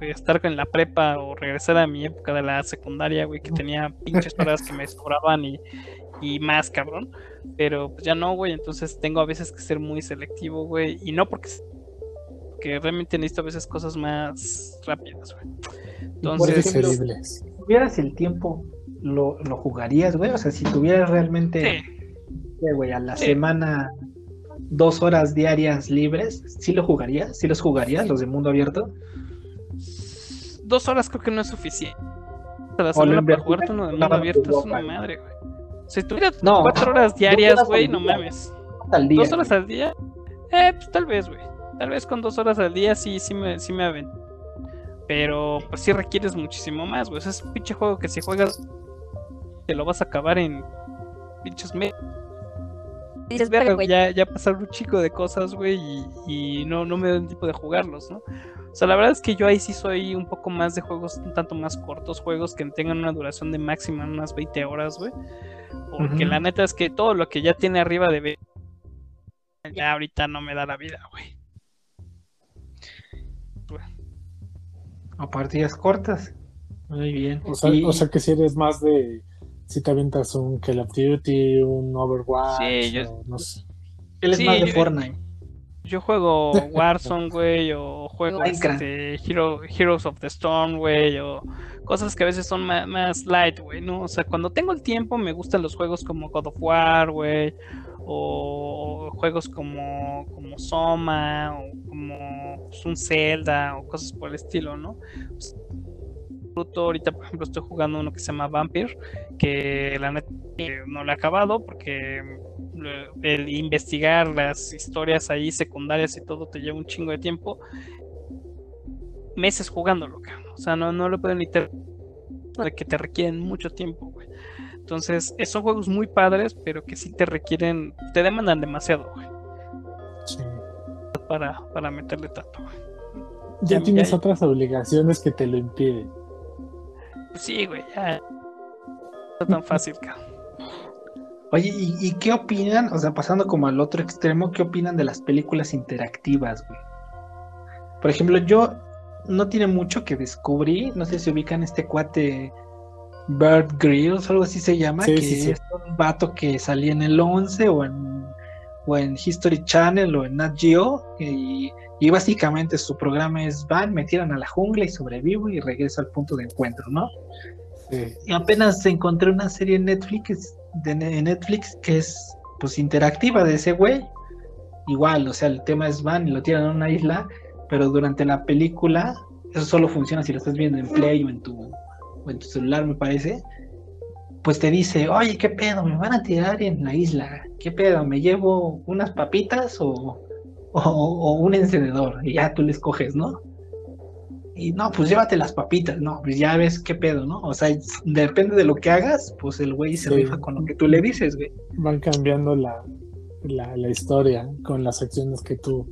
estar en la prepa o regresar a mi época de la secundaria, güey, que tenía pinches horas que me sobraban y, y más, cabrón. Pero pues ya no, güey. Entonces tengo a veces que ser muy selectivo, güey. Y no porque que realmente necesito a veces cosas más rápidas, güey. Entonces, tuvieras el tiempo, ¿lo, lo jugarías, güey? O sea, si tuvieras realmente, sí, ¿qué, güey, a la Sí. semana dos horas diarias libres, ¿sí lo jugarías? ¿Sí los jugarías, los de mundo abierto? dos horas creo que no es suficiente. La semana para jugarte uno de mundo abierto es una madre, güey. Si tuvieras No, cuatro horas diarias, güey, no mames. Al día. ¿Dos horas al día? Eh, pues tal vez, güey. Tal vez con dos horas al día sí, sí me, sí me. Pero pues sí requieres muchísimo más, güey. O sea, es un pinche juego que si juegas te lo vas a acabar en pinches meses. Dices, verga, güey, ya, ya pasaron un chico de cosas, güey, y, y no, no me dan tiempo de jugarlos, ¿no? O sea, la verdad es que yo ahí sí soy un poco más de juegos un tanto más cortos, juegos que tengan una duración de máxima unas 20 horas, güey. Porque la neta es que todo lo que ya tiene arriba de 20 ya ahorita no me da la vida, güey. O partidas cortas. Muy bien. O sea, Y- o sea que si eres más de. Si te avientas un Call of Duty, un Overwatch, Sí, yo- o no sé. él es sí, más de yo- Fortnite. Yo juego Warzone, güey, o juego este, Hero- Heroes of the Storm, güey, o cosas que a veces son ma- más, light, güey, ¿no? O sea, cuando tengo el tiempo me gustan los juegos como God of War, güey, o juegos como, como Soma, o pues, un Zelda, o cosas por el estilo, ¿no? Pues, ahorita, por ejemplo, estoy jugando uno que se llama Vampire, que la neta eh, no lo he acabado porque eh, el investigar las historias ahí secundarias y todo te lleva un chingo de tiempo. Meses jugándolo. O sea, no, no lo pueden de que te requieren mucho tiempo, güey. Entonces, son juegos muy padres, pero que sí te requieren, te demandan demasiado, güey. Para, para meterle tanto, güey. Ya Ya- tienes ya- otras obligaciones que te lo impiden. Sí, güey, ya. No está tan fácil, cabrón. Oye, ¿y, y qué opinan? O sea, pasando como al otro extremo, ¿qué opinan de las películas interactivas, güey? Por ejemplo, yo no tiene mucho que descubrí, no sé si ubican este cuate Bird Grills, algo así se llama, Sí, que sí, sí. es un vato que salía en el 11 o en, o en History Channel o en Nat Geo, y, y básicamente su programa es van, me tiran a la jungla y sobrevivo y regreso al punto de encuentro, ¿no? Sí. Y apenas encontré una serie en Netflix, de Ne- Netflix que es pues interactiva de ese güey. Igual, o sea, el tema es van y lo tiran a una isla, pero durante la película, eso solo funciona si lo estás viendo en Play o en tu, o en tu celular, me parece. Pues te dice, oye, ¿qué pedo? Me van a tirar en la isla. ¿Qué pedo? ¿Me llevo unas papitas o, o, o un encendedor? Y ya tú le escoges, ¿no? Y no, pues llévate las papitas, no, pues ya ves qué pedo, ¿no? O sea, depende de lo que hagas, pues el güey se Sí. rifa con lo que tú le dices, güey. Van cambiando la, la, la historia con las acciones que tú,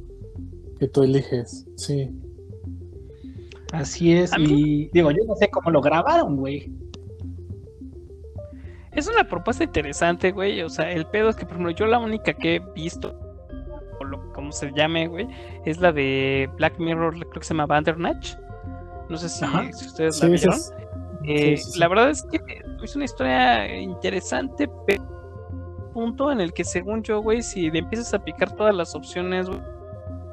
que tú eliges. Sí. Así es, y digo, yo no sé cómo lo grabaron, güey. Es una propuesta interesante, güey. O sea, el pedo es que, por ejemplo, yo la única que he visto, o lo, como se llame, güey, es la de Black Mirror, creo que se llama Bandersnatch. No sé si, ustedes la vieron. es- Eh, sí, sí, sí. La verdad es que es una historia interesante, pero punto en el que, según yo, güey, si le empiezas a picar todas las opciones, güey,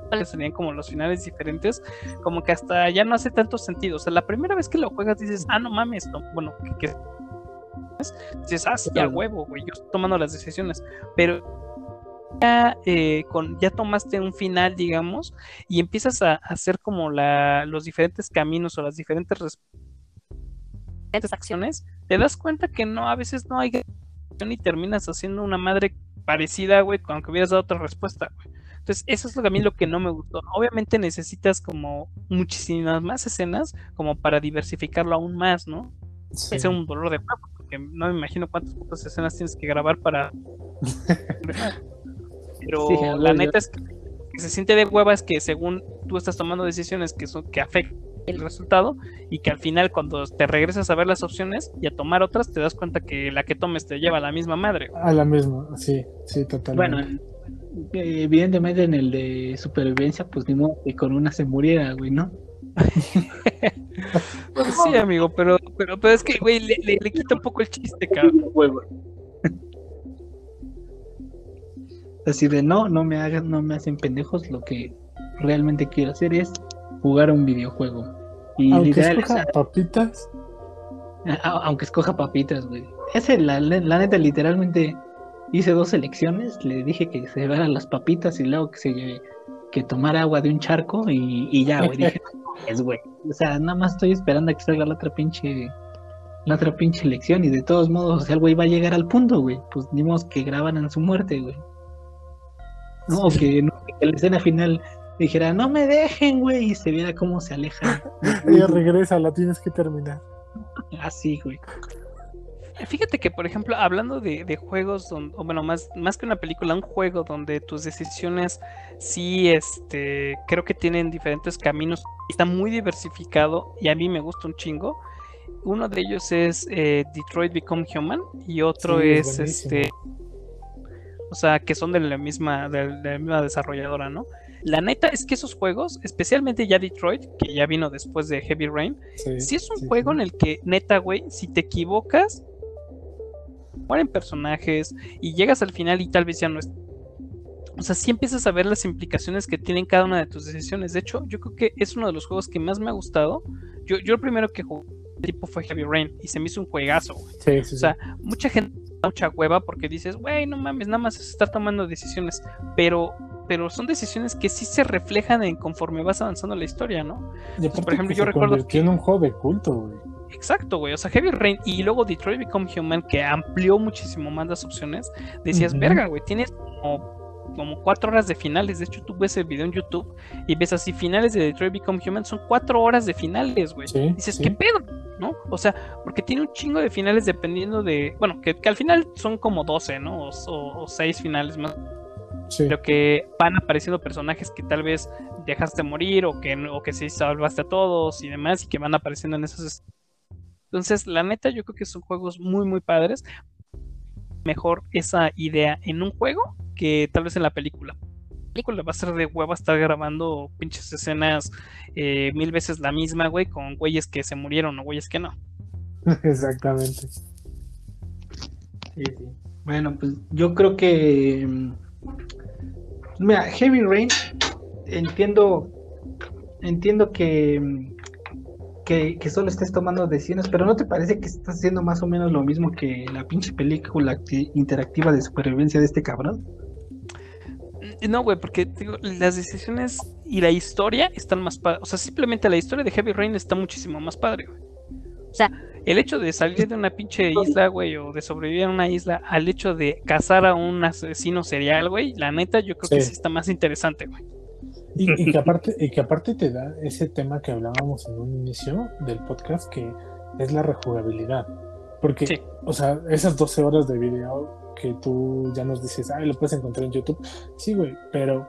cuáles serían como los finales diferentes, como que hasta ya no hace tanto sentido. O sea, la primera vez que lo juegas dices, ah, no mames, no, bueno, que, que- dices, ah, sí, a huevo, güey, yo estoy tomando las decisiones, pero ya, eh, con, ya tomaste un final, digamos, y empiezas a, a hacer como la, los diferentes caminos o las diferentes acciones, te das cuenta que no, a veces no hay acción y terminas haciendo una madre parecida, güey, aunque hubieras dado otra respuesta, güey. Entonces, eso es lo que a mí lo que no me gustó. Obviamente necesitas como muchísimas más escenas como para diversificarlo aún más, ¿no? sí. Es un dolor de huevo, porque no me imagino cuántas putas escenas tienes que grabar para. Pero Sí, la neta es que, que se siente de hueva es que según tú estás tomando decisiones que son que afectan el resultado y que al final cuando te regresas a ver las opciones y a tomar otras te das cuenta que la que tomes te lleva a la misma madre. A la misma, sí, sí, totalmente. Bueno, en- eh, evidentemente en el de supervivencia, pues ni modo que con una se muriera, güey, ¿no? Pues sí, amigo, pero, pero, pero es que, güey, le, le- le quita un poco el chiste, cabrón. Así de no, no me hagan, no me hacen pendejos, lo que realmente quiero hacer es jugar un videojuego. Y Aunque literal, escoja papitas, a- aunque escoja papitas, güey. Ese, la, la neta, literalmente hice dos elecciones. Le dije que se llevara las papitas y luego que se lleve, que tomara agua de un charco y, y ya, güey. Dije, es güey. O sea, nada más estoy esperando a que salga la otra pinche. La otra pinche elección. Y de todos modos, o sea, el güey va a llegar al punto, güey. Pues ni modo que graban en su muerte, güey. No, o que, no, que la escena final dijera, no me dejen, güey. Y se viera cómo se aleja. ella regresa, la tienes que terminar. Así, güey. Fíjate que, por ejemplo, hablando de, de juegos, donde, o bueno, más, más que una película, un juego donde tus decisiones sí, este, creo que tienen diferentes caminos, está muy diversificado y a mí me gusta un chingo. Uno de ellos es eh, Detroit Become Human y otro Sí, es buenísimo. este, o sea, que son de la misma, de la misma desarrolladora, ¿no? La neta es que esos juegos, especialmente ya Detroit, que ya vino después de Heavy Rain, Sí, si es un sí, juego sí. en el que, neta, güey, si te equivocas, mueren personajes y llegas al final y tal vez ya no es. O sea, sí empiezas a ver las implicaciones que tienen cada una de tus decisiones. De hecho, yo creo que es uno de los juegos que más me ha gustado. Yo, yo el primero que jugué tipo fue Heavy Rain y se me hizo un juegazo, güey. Sí, sí, O sea, mucha gente da mucha hueva porque dices, güey, no mames, nada más es estar tomando decisiones. Pero, pero son decisiones que sí se reflejan en conforme vas avanzando la historia, ¿no? Aparte por ejemplo, que yo recuerdo en un juego de culto, güey. Exacto, güey. O sea, Heavy Rain y luego Detroit Become Human, que amplió muchísimo más las opciones. Decías, verga, güey, tienes como, como cuatro horas de finales. De hecho, tú ves el video en YouTube y ves así, finales de Detroit Become Human son cuatro horas de finales, güey. Sí, Dices, sí. ¿qué pedo? ¿No? O sea, porque tiene un chingo de finales dependiendo de. Bueno, que, que al final son como 12, ¿no? O, o, o seis finales más. Sí. Pero que van apareciendo personajes que tal vez dejaste morir o que, o que sí salvaste a todos y demás y que van apareciendo en esos. Entonces, la neta, yo creo que son juegos muy, muy padres. Mejor esa idea en un juego que tal vez en la película. La película va a ser de hueva estar grabando pinches escenas eh, mil veces la misma, güey, con güeyes que se murieron o güeyes que no. Exactamente. Sí, sí. Bueno, pues yo creo que. mm, Mira, Heavy Rain, entiendo. Entiendo que. Que, que solo estés tomando decisiones, pero ¿no te parece que estás haciendo más o menos lo mismo que la pinche película acti- interactiva de supervivencia de este cabrón? Mm, No, güey, porque te digo, las decisiones y la historia están más padres. O sea, simplemente la historia de Heavy Rain está muchísimo más padre, güey. O sea, el hecho de salir de una pinche isla, güey, o de sobrevivir a una isla, al hecho de cazar a un asesino serial, güey, la neta, yo creo que sí está más interesante, güey. Y, y que aparte, y que aparte te da ese tema que hablábamos en un inicio del podcast, que es la rejugabilidad. Porque, Sí. o sea, esas 12 horas de video que tú ya nos dices, ay, lo puedes encontrar en YouTube. Sí, güey, pero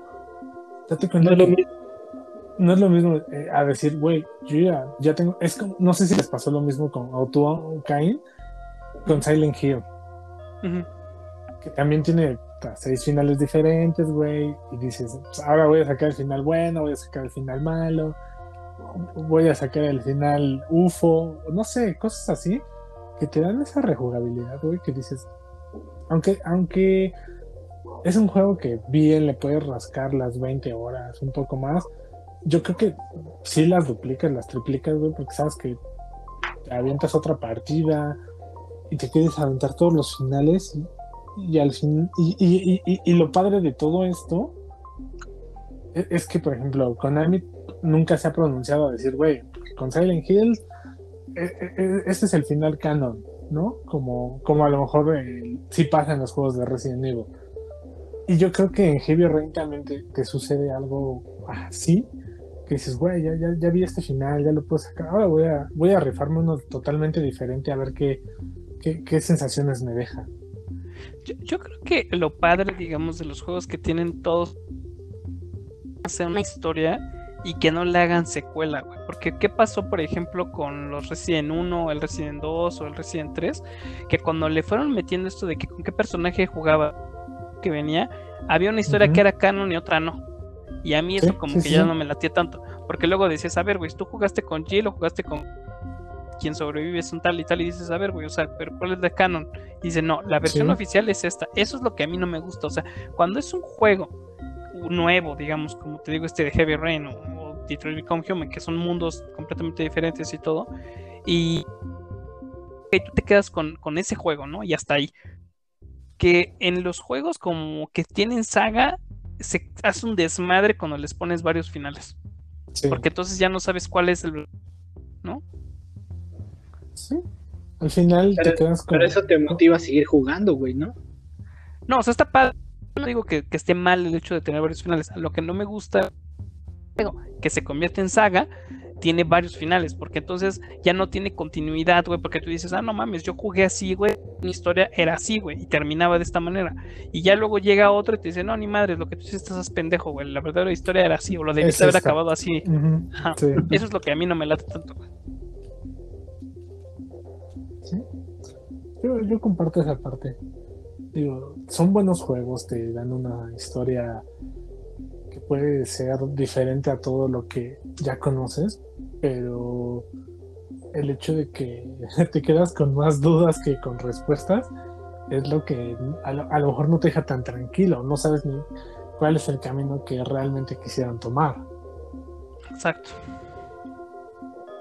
date cuenta No es lo que mismo. no es lo mismo eh, a decir, güey, yo ya, ya tengo, es como, no sé si les pasó lo mismo con Auto Cain, con Silent Hill, que también tiene seis finales diferentes, güey, y dices, pues, ahora voy a sacar el final bueno, voy a sacar el final malo, voy a sacar el final UFO, no sé, cosas así, que te dan esa rejugabilidad, güey, que dices, aunque, aunque es un juego que bien le puedes rascar las 20 horas, un poco más, yo creo que sí las duplicas, las triplicas, güey, porque sabes que te avientas otra partida y te quieres aventar todos los finales y, y al fin y, y- y- y- lo padre de todo esto e- es, que por ejemplo Konami nunca se ha pronunciado a decir güey con Silent Hill e- e- e- este es el final canon no como como a lo mejor eh, sí pasa en los juegos de Resident Evil y yo creo que en Heavy Rain también te, te sucede algo así que dices, güey, ya, ya, ya vi este final, ya lo puedo sacar. Ahora voy a, voy a rifarme uno totalmente diferente a ver qué, qué, qué sensaciones me deja. Yo, yo creo que lo padre, digamos, de los juegos que tienen todos hacer una historia y que no le hagan secuela, güey. Porque ¿qué pasó, por ejemplo, con los Resident 1, el Resident 2 o el Resident 3? Que cuando le fueron metiendo esto de que con qué personaje jugaba que venía, había una historia que era canon y otra no. Y a mí eso Sí, como sí, que sí, ya no me latía tanto. Porque luego decías, a ver, güey, tú jugaste con Jill o jugaste con quien sobrevive es un tal y tal, y dices, a ver, güey, o sea, pero ¿cuál es la canon? Y dice, no, la versión Sí. oficial es esta. Eso es lo que a mí no me gusta. O sea, cuando es un juego nuevo, digamos, como te digo, este de Heavy Rain o, o Detroit Become Human, que son mundos completamente diferentes y todo. Y tú te quedas con, con ese juego, ¿no? Y hasta ahí. Que en los juegos como que tienen saga, se hace un desmadre cuando les pones varios finales. Sí. Porque entonces ya no sabes cuál es el... ¿No? Sí. Al final te quedas con. Pero eso te motiva a seguir jugando, güey, ¿no? No, o sea, está padre. No digo que, que esté mal el hecho de tener varios finales. Lo que no me gusta, que se convierte en saga, tiene varios finales, porque entonces ya no tiene continuidad, güey, porque tú dices, ah, no mames, yo jugué así, güey, mi historia era así, güey, y terminaba de esta manera. Y ya luego llega otro y te dice, no, ni madre, lo que tú hiciste es pendejo, güey, la verdadera historia era así, o lo debiste Es haber esta. acabado así. Sí. Eso es lo que a mí no me late tanto, güey. Yo, yo comparto esa parte. Digo, son buenos juegos, te dan una historia que puede ser diferente a todo lo que ya conoces, pero el hecho de que te quedas con más dudas que con respuestas es lo que a lo, a lo mejor no te deja tan tranquilo, no sabes ni cuál es el camino que realmente quisieran tomar. Exacto.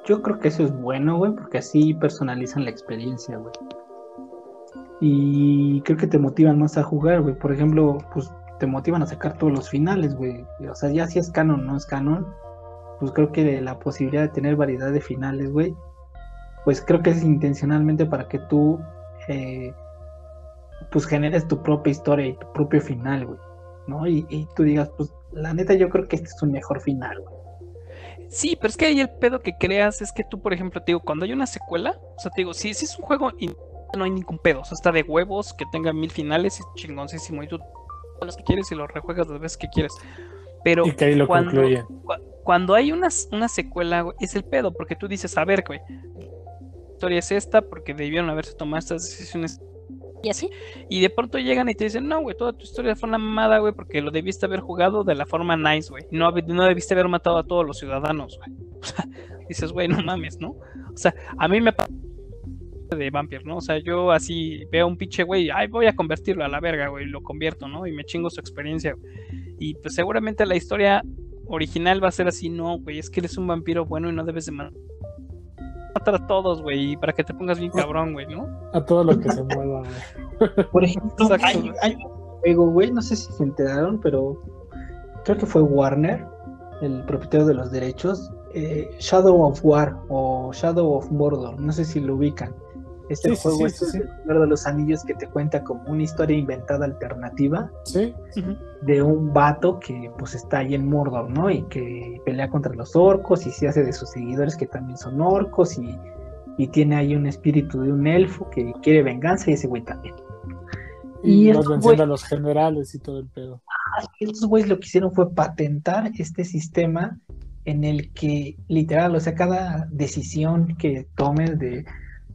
Yo creo que eso es bueno, güey, porque así personalizan la experiencia, güey. Y creo que te motivan más a jugar, güey. Por ejemplo, pues te motivan a sacar todos los finales, güey. O sea, ya si es canon no es canon, pues creo que la posibilidad de tener variedad de finales, güey, pues creo que es intencionalmente para que tú, eh, pues generes tu propia historia y tu propio final, güey. ¿No? Y, y tú digas, pues la neta yo creo que este es un mejor final, güey. Sí, pero es que ahí el pedo que creas es que tú, por ejemplo, te digo, cuando hay una secuela, o sea, te digo, si, si es un juego y no hay ningún pedo, o sea, está de huevos, que tenga mil finales, es chingoncísimo, y tú los que quieres y los rejuegas las veces que quieres. Pero Y que ahí lo cuando, concluyen. cu- cuando hay una, una secuela, güey, es el pedo, porque tú dices, a ver, güey, la historia es esta, porque debieron haberse tomado estas decisiones y así, y de pronto llegan y te dicen, no, güey, toda tu historia fue una mamada, güey, porque lo debiste haber jugado de la forma nice, güey, no, no debiste haber matado a todos los ciudadanos, güey. O sea, dices, güey, no mames, ¿no? O sea, a mí me pasa de Vampire, ¿no? O sea, yo así veo un pinche güey, ay, voy a convertirlo a la verga, güey, lo convierto, ¿no? Y me chingo su experiencia. güey. Y pues seguramente la historia original va a ser así, no, güey, es que eres un vampiro bueno y no debes de ma- matar a todos, güey, y para que te pongas bien cabrón, güey, ¿no? A todo lo que se mueva, güey. Por ejemplo, Exacto. hay, hay un juego, güey, no sé si se enteraron, pero creo que fue Warner, el propietario de los derechos, eh, Shadow of War o Shadow of Mordor, no sé si lo ubican. Este Sí, juego sí, es sí, el Señor de los Anillos que te cuenta como una historia inventada alternativa de un vato que pues está ahí en Mordor, ¿no? Y que pelea contra los orcos y se hace de sus seguidores que también son orcos y, y tiene ahí un espíritu de un elfo que quiere venganza y ese güey también. y, Y venciendo güey- a los generales y todo el pedo. estos güeyes lo que hicieron fue patentar este sistema en el que literal, o sea, cada decisión que tomes de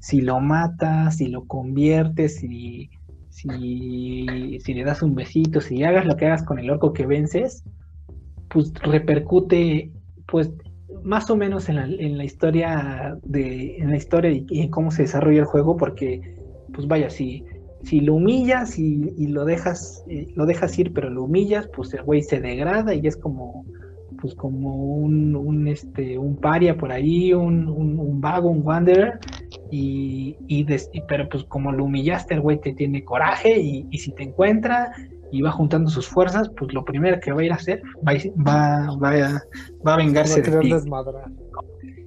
si lo matas, si lo conviertes, si, si, si le das un besito, si hagas lo que hagas con el orco que vences, pues repercute pues más o menos en la, en la historia de en la historia y, en cómo se desarrolla el juego porque pues vaya si si lo humillas y, y lo dejas eh, lo dejas ir pero lo humillas pues el güey se degrada y es como pues como un, un este un paria por ahí un, un, un vago un wanderer y, y des- pero pues como lo humillaste el güey te tiene coraje y, y si te encuentra y va juntando sus fuerzas pues lo primero que va a ir a hacer va, va, va, a- va a Va vengarse a de ti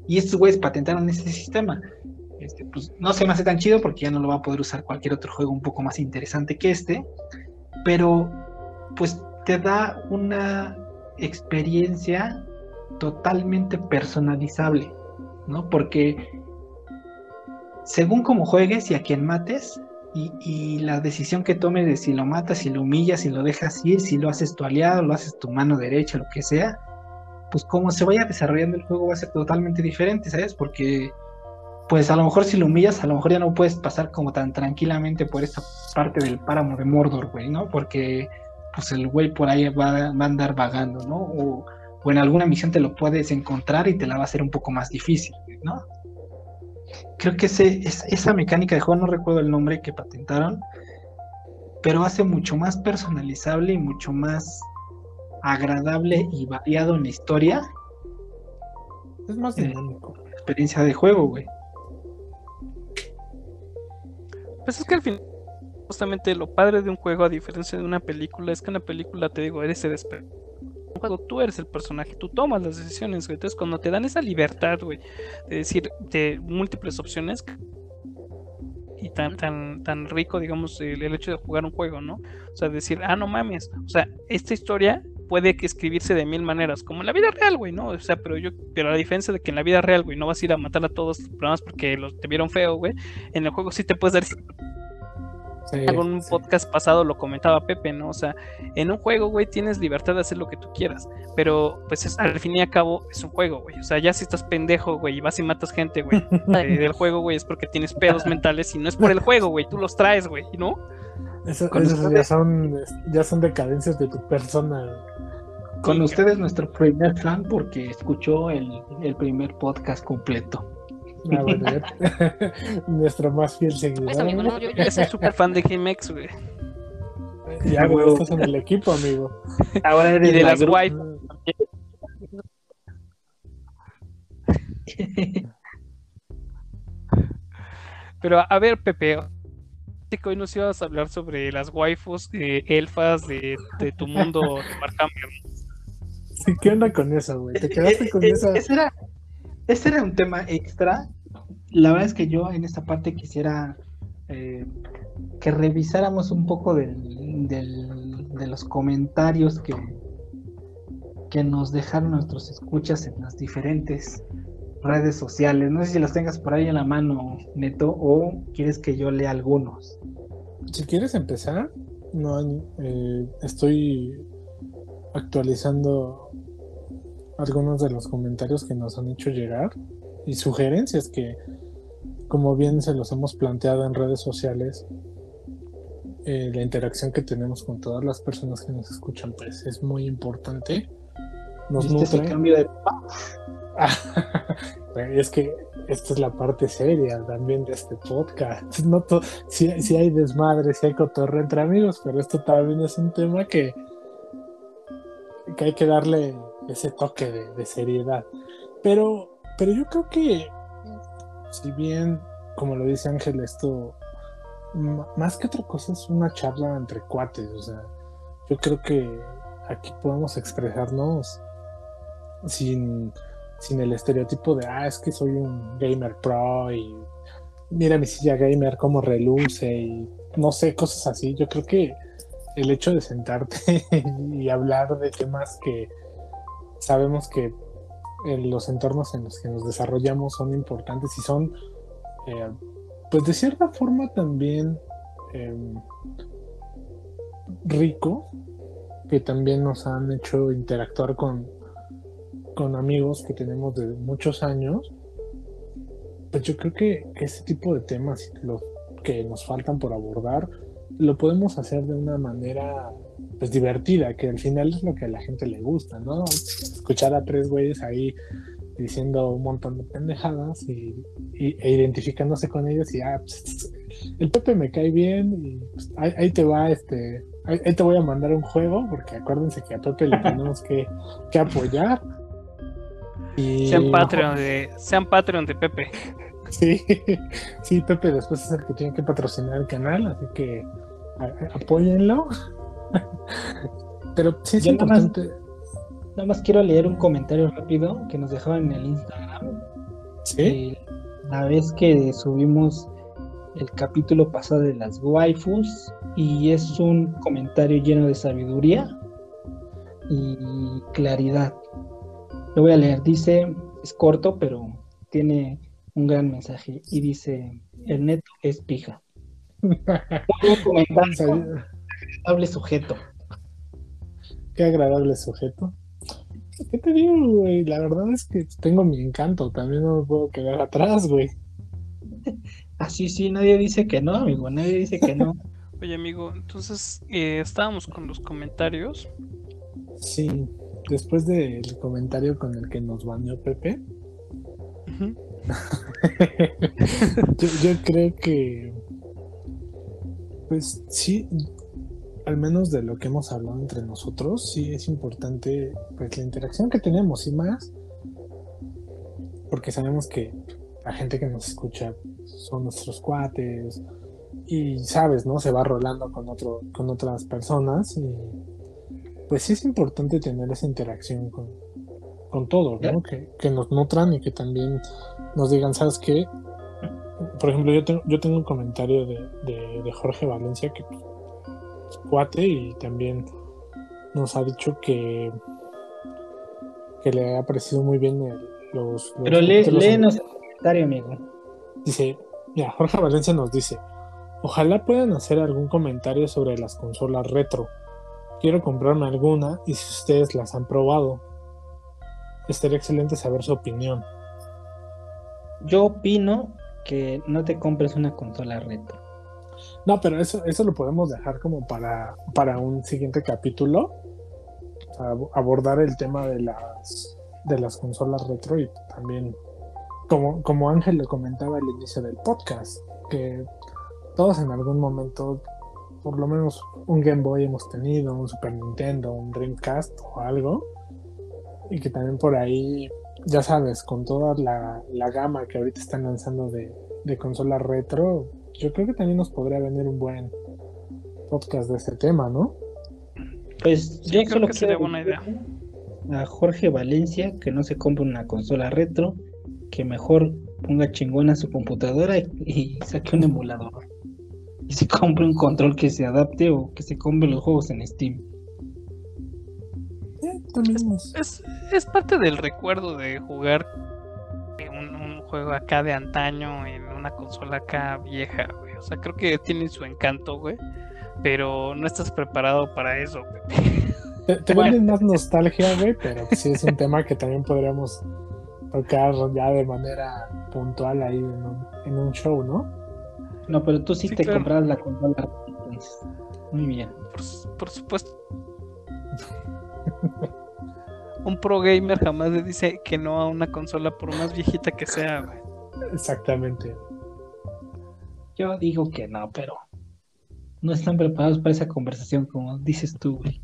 y estos güeyes patentaron ese sistema. Este, pues no se me hace tan chido porque ya no lo va a poder usar cualquier otro juego un poco más interesante que este. Pero pues te da una experiencia totalmente personalizable, ¿no? Porque según cómo juegues y a quien mates, y, la decisión que tomes de si lo matas, si lo humillas, si lo dejas ir, si lo haces tu aliado, lo haces tu mano derecha, lo que sea, pues como se vaya desarrollando el juego va a ser totalmente diferente, ¿sabes? Porque pues a lo mejor si lo humillas, a lo mejor ya no puedes pasar como tan tranquilamente por esta parte del páramo de Mordor, güey, ¿no? Porque pues el güey por ahí va, a andar vagando, ¿no? O, o en alguna misión te lo puedes encontrar y te la va a hacer un poco más difícil, ¿no? Creo que ese, es- esa mecánica de juego, no recuerdo el nombre que patentaron, pero hace mucho más personalizable y mucho más agradable y variado en la historia Es más Eh. dinámico. experiencia de juego, güey. Pues es que al final, justamente lo padre de un juego, a diferencia de una película, es que en una película, te digo, eres el espe- un juego tú eres el personaje, tú tomas las decisiones, güey. Entonces, cuando te dan esa libertad, güey, de decir, de múltiples opciones, y tan, tan, tan rico, digamos, el, hecho de jugar un juego, ¿no? O sea, decir, ah, no mames, o sea, esta historia puede que escribirse de mil maneras, como en la vida real, güey, ¿no? O sea, pero yo, pero a diferencia de que en la vida real, güey, no vas a ir a matar a todos los programas porque los te vieron feo, güey, en el juego sí te puedes dar Sí, en un sí. podcast pasado lo comentaba Pepe, ¿no? O sea, en un juego, güey, tienes libertad de hacer lo que tú quieras, pero pues es- al fin y al cabo es un juego, güey. O sea, ya si estás pendejo, güey, y vas y matas gente, güey, eh, del juego, güey, es porque tienes pedos mentales y no es por el juego, güey, tú los traes, güey, ¿no? Eso- Con esos ustedes- ya son, ya son decadencias de tu persona. Con Sí, ustedes nuestro primer fan porque escuchó el, el primer podcast completo. Ah, bueno, Nuestro más fiel seguidor. Pues, amigo, no, yo, yo soy súper fan de GameX, güey. Ya, güey, estás en el equipo, amigo. Ahora Y de la las guay. Pero a ver, Pepe, hoy nos ibas a hablar sobre las waifus eh, elfas de, de tu mundo de Warhammer. Sí, ¿Qué onda con eso, güey? ¿Te quedaste con Eh, eh, esa? Era, ese era un tema extra. La verdad es que yo en esta parte quisiera eh, que revisáramos un poco del, de los comentarios que, nos dejaron nuestros escuchas en las diferentes redes sociales. No sé si los tengas por ahí en la mano, Neto, o quieres que yo lea algunos. Si quieres empezar, no eh, estoy actualizando algunos de los comentarios que nos han hecho llegar y sugerencias que, como bien se los hemos planteado en redes sociales, eh, la interacción que tenemos con todas las personas que nos escuchan, pues es muy importante. Nos ¿Viste ese nutre. cambio de es que esta es la parte seria también de este podcast. No to- sí, sí hay desmadre, sí hay cotorreo entre amigos, pero esto también es un tema que, que hay que darle ese toque de, seriedad. Pero, pero yo creo que, si bien, como lo dice Ángel, esto más que otra cosa es una charla entre cuates. O sea, yo creo que aquí podemos expresarnos sin sin el estereotipo de, ah, es que soy un gamer pro y mira mi silla gamer cómo reluce y no sé, cosas así. Yo creo que el hecho de sentarte y hablar de temas que sabemos que en los entornos en los que nos desarrollamos son importantes y son, eh, pues de cierta forma también eh, rico, que también nos han hecho interactuar con, con amigos que tenemos de muchos años, pues yo creo que este tipo de temas, los que nos faltan por abordar, lo podemos hacer de una manera pues divertida, que al final es lo que a la gente le gusta, ¿no? Escuchar a tres güeyes ahí diciendo un montón de pendejadas y, y- e identificándose con ellos y ah, pues, el Pepe me cae bien y pues, ahí, ahí te va este ahí, ahí te voy a mandar un juego porque acuérdense que a Pepe le tenemos que, que apoyar y Sean Patreon de, sean Patreon de Pepe. Sí, sí, Pepe después es el que tiene que patrocinar el canal, así que a- a- apóyenlo. Pero sí es Yo nada más- importante. Nada más quiero leer un comentario rápido que nos dejaron en el Instagram. Sí, Eh, la vez que subimos el capítulo pasado de las waifus y es un comentario lleno de sabiduría y claridad. Lo voy a leer. Dice, es corto, pero tiene un gran mensaje y dice, el neto es pija. Un comentario, agradable sujeto. qué agradable sujeto. ¿Qué te digo, güey? La verdad es que tengo mi encanto, también no me puedo quedar atrás, güey. Ah, sí, nadie dice que no, amigo, nadie dice que no. Oye, amigo, entonces eh, estábamos con los comentarios. Sí, después del comentario con el que nos baneó Pepe, yo, yo creo que, pues sí, al menos de lo que hemos hablado entre nosotros, sí es importante pues la interacción que tenemos y más porque sabemos que la gente que nos escucha son nuestros cuates y sabes, ¿no? Se va rolando con otro, con otras personas y pues sí es importante tener esa interacción con, con todos, ¿no? Que, que nos nutran y que también nos digan, ¿sabes qué? Por ejemplo, yo tengo, yo tengo un comentario de, de, de Jorge Valencia que cuate y también nos ha dicho que que le ha parecido muy bien el- los, los Pero lee, léenos el comentario, amigo. Dice, mira, Jorge Valencia nos dice, ojalá puedan hacer algún comentario sobre las consolas retro. Quiero comprarme alguna y si ustedes las han probado. Estaría excelente saber su opinión. Yo opino que no te compres una consola retro. No, pero eso, eso lo podemos dejar como para, para un siguiente capítulo. Abordar el tema de las, de las consolas retro y también, como, como Ángel le comentaba al inicio del podcast, que todos en algún momento, por lo menos un Game Boy hemos tenido, un Super Nintendo, un Dreamcast o algo. Y que también por ahí, ya sabes, con toda la, la gama que ahorita están lanzando de, de consolas retro, yo creo que también nos podría venir un buen podcast de este tema, ¿no? Pues Sí, yo creo solo que sería buena idea. a Jorge Valencia que no se compre una consola retro, que mejor ponga chingona su computadora y, y saque un emulador. Y se compre un control que se adapte o que se compre los juegos en Steam. También es- Es, es parte del recuerdo de jugar un, un juego acá de antaño en una consola acá vieja, güey. O sea, creo que tiene su encanto, güey. Pero no estás preparado para eso, güey. Te, te Bueno. venden más nostalgia, güey, pero sí es un tema que también podríamos tocar ya de manera puntual ahí en un, en un show, ¿no? No, pero tú sí, Sí, te claro. compras la consola. Muy bien. Por supuesto. Un pro gamer jamás le dice que no a una consola por más viejita que sea, güey. Exactamente. Yo digo que no, pero no están preparados para esa conversación, como dices tú, güey.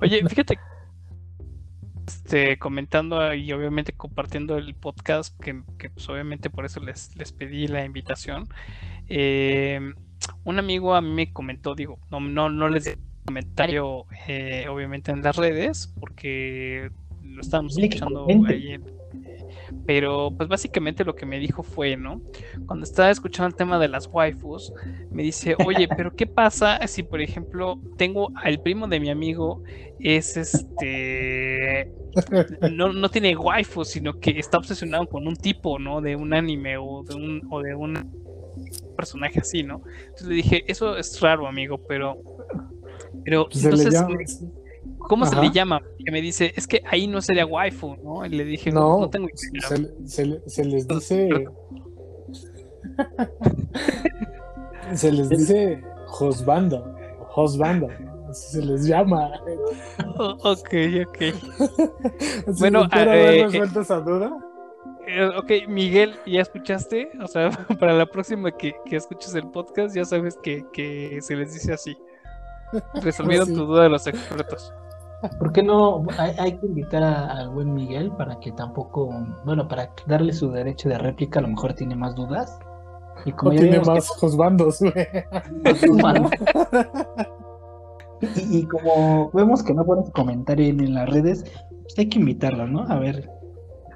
Oye, fíjate, este, comentando y obviamente compartiendo el podcast, que, que, pues obviamente por eso les, les pedí la invitación. eh, un amigo a mí me comentó, digo, no, no, no les di comentario eh, obviamente en las redes, porque lo estábamos escuchando en- pero pues básicamente lo que me dijo fue, ¿no? Cuando estaba escuchando el tema de las waifus, me dice, oye, pero ¿qué pasa si por ejemplo tengo al primo de mi amigo es este no, no tiene waifu, sino que está obsesionado con un tipo, ¿no? De un anime o de un, o de un personaje así, ¿no? Entonces le dije, eso es raro, amigo, pero. Pero Se le entonces, ¿cómo se le llama? Que me dice, es que ahí no sería waifu, ¿no? Y le dije, no, No, tengo idea. se, se le- se les dice. se les dice hosbando. Hosbando. Así se les llama. Oh, ok, ok. Bueno, ah, eh, resuelto esa duda. Eh, ok, Miguel, ¿ya escuchaste? O sea, para la próxima que, que escuches el podcast, ya sabes que, que se les dice así. Resolvieron Sí. tu duda de los expertos. ¿Por qué no hay, hay que invitar a- al buen Miguel para que tampoco, bueno, para darle su derecho de réplica, a lo mejor tiene más dudas? Y como ya tiene que más güey. humano, y, y como vemos que no pones comentario en, en las redes, pues hay que invitarlo, ¿no? A ver,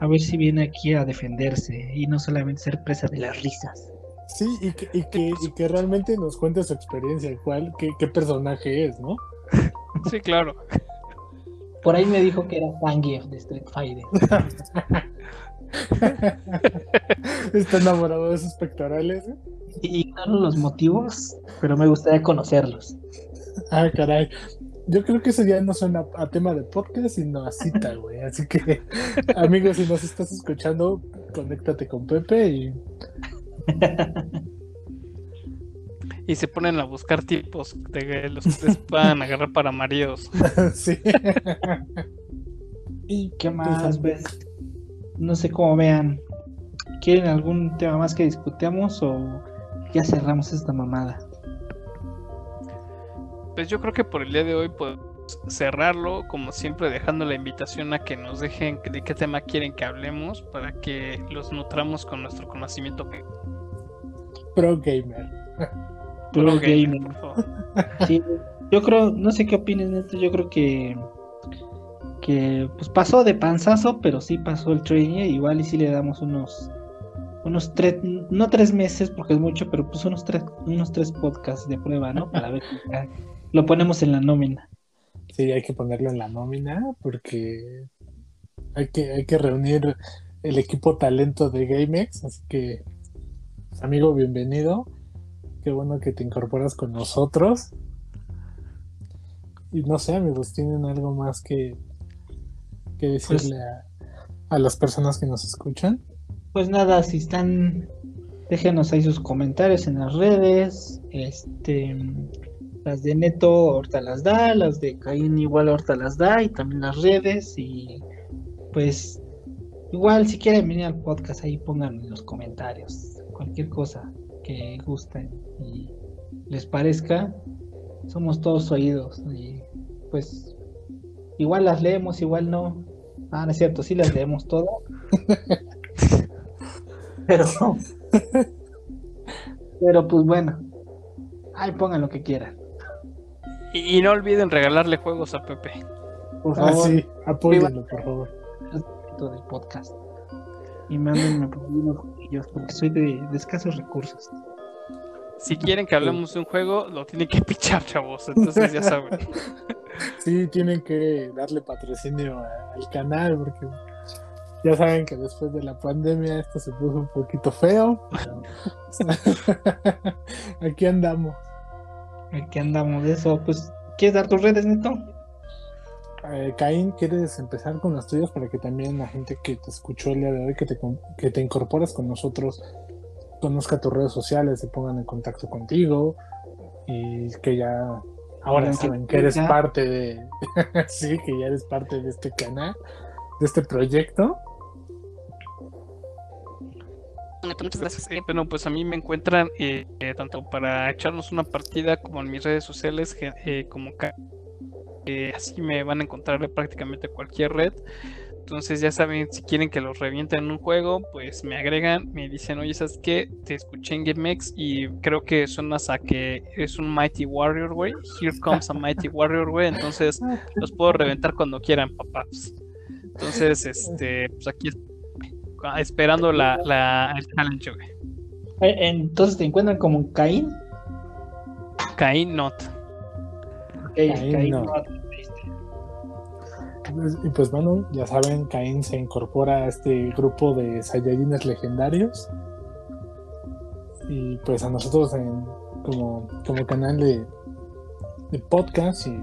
a ver si viene aquí a defenderse y no solamente ser presa de las risas. Sí, y que, y que, y que realmente nos cuente su experiencia, cuál, qué, qué personaje es, ¿no? Sí, claro. Por ahí me dijo que era Zangief de Street Fighter. Está enamorado de sus pectorales. ¿eh? Y ignoro los motivos, pero me gustaría conocerlos. Ah, caray. Yo creo que eso ya no suena a tema de podcast, sino a cita, güey. Así que, amigos, si nos estás escuchando, conéctate con Pepe y Y se ponen a buscar tipos de los que les puedan agarrar para maridos. sí. ¿Y qué más, pues? No sé cómo vean. ¿Quieren algún tema más que discutamos o ya cerramos esta mamada? Pues yo creo que por el día de hoy podemos cerrarlo, como siempre, dejando la invitación a que nos dejen de qué tema quieren que hablemos para que los nutramos con nuestro conocimiento. Pro gamer. Gamer. Sí, yo creo, no sé qué opinas, Neto, yo creo que que pues pasó de panzazo, pero sí pasó el training, igual y sí le damos unos unos tres, no tres meses porque es mucho, pero pues unos tres, unos tres podcasts de prueba, ¿no? Para ver lo ponemos en la nómina. Sí, hay que ponerlo en la nómina porque hay que, hay que reunir el equipo talento de GameX. Así que, pues, amigo, bienvenido. Qué bueno que te incorporas con nosotros. Y no sé, amigos, ¿tienen algo más que, que decirle a, a las personas que nos escuchan? Pues nada, si están, déjenos ahí sus comentarios en las redes. Este, las de Neto ahorita las da, las de Caín igual ahorita las da, y también las redes. Y pues, igual si quieren venir al podcast, ahí pongan en los comentarios cualquier cosa que gusten y les parezca. Somos todos oídos. Y pues, igual las leemos, igual no. Ah, no es cierto, sí las leemos todas. Pero, pero pues bueno, ahí pongan lo que quieran. Y, y no olviden regalarle juegos a Pepe. Por Ah, favor, sí, apóyenlo, por favor. todo del podcast. Y mándenme por ahí jueguillos, porque soy de, de escasos recursos. Si quieren que hablemos de un juego, lo tienen que pichar, chavos. Entonces ya saben. Sí, tienen que darle patrocinio a- al canal porque ya saben que después de la pandemia esto se puso un poquito feo. Aquí andamos. Aquí andamos de eso, pues, ¿quieres dar tus redes, Neto? Eh, Caín, ¿quieres empezar con las tuyas para que también la gente que te escuchó el día de hoy, que te, con- que te incorporas con nosotros, conozca tus redes sociales, se pongan en contacto contigo y que ya ahora saben que eres ya. parte de, sí, que ya eres parte de este canal, de este proyecto. Muchas gracias. Eh, bueno, pues a mí me encuentran eh, eh, tanto para echarnos una partida como en mis redes sociales, eh, como eh, así me van a encontrar en prácticamente cualquier red. Entonces ya saben, si quieren que los revienten en un juego, pues me agregan, me dicen, oye, ¿sabes qué? Te escuché en GameX y creo que suenas a que es un Mighty Warrior, güey. Here comes a Mighty Warrior, güey. Entonces los puedo reventar cuando quieran, papás. Entonces, este, pues aquí es- esperando la, la, el challenge, güey. Eh, Entonces te encuentran como Caín. Cain Not. Ok, Caín, Caín, no. no. Y pues bueno, ya saben, Caín se incorpora a este grupo de Saiyajines legendarios. Y pues a nosotros como, como canal de, de podcast y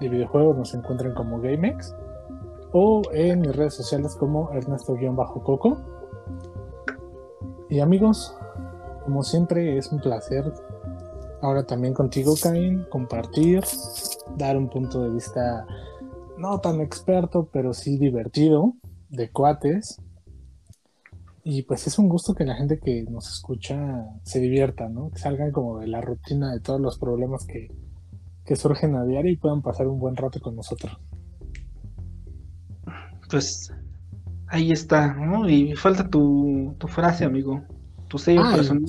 de videojuegos nos encuentran como GameX. O en mis redes sociales como Ernesto-Coco. Y amigos, como siempre es un placer ahora también contigo, Caín, compartir, dar un punto de vista no tan experto, pero sí divertido, de cuates. Y pues es un gusto que la gente que nos escucha se divierta, ¿no? Que salgan como de la rutina de todos los problemas que, que surgen a diario y puedan pasar un buen rato con nosotros. Pues ahí está, ¿no? Y falta tu, tu frase, amigo. Tu sello Ah, personal.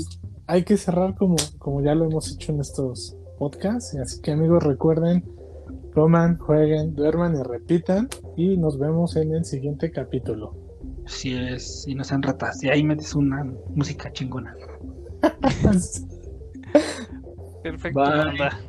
Hay que cerrar como, como ya lo hemos hecho en estos podcasts. Así que amigos, recuerden, coman, jueguen, duerman y repitan. Y nos vemos en el siguiente capítulo. Si es, y no sean ratas. Y ahí metes una música chingona. Perfecto, Bye. banda.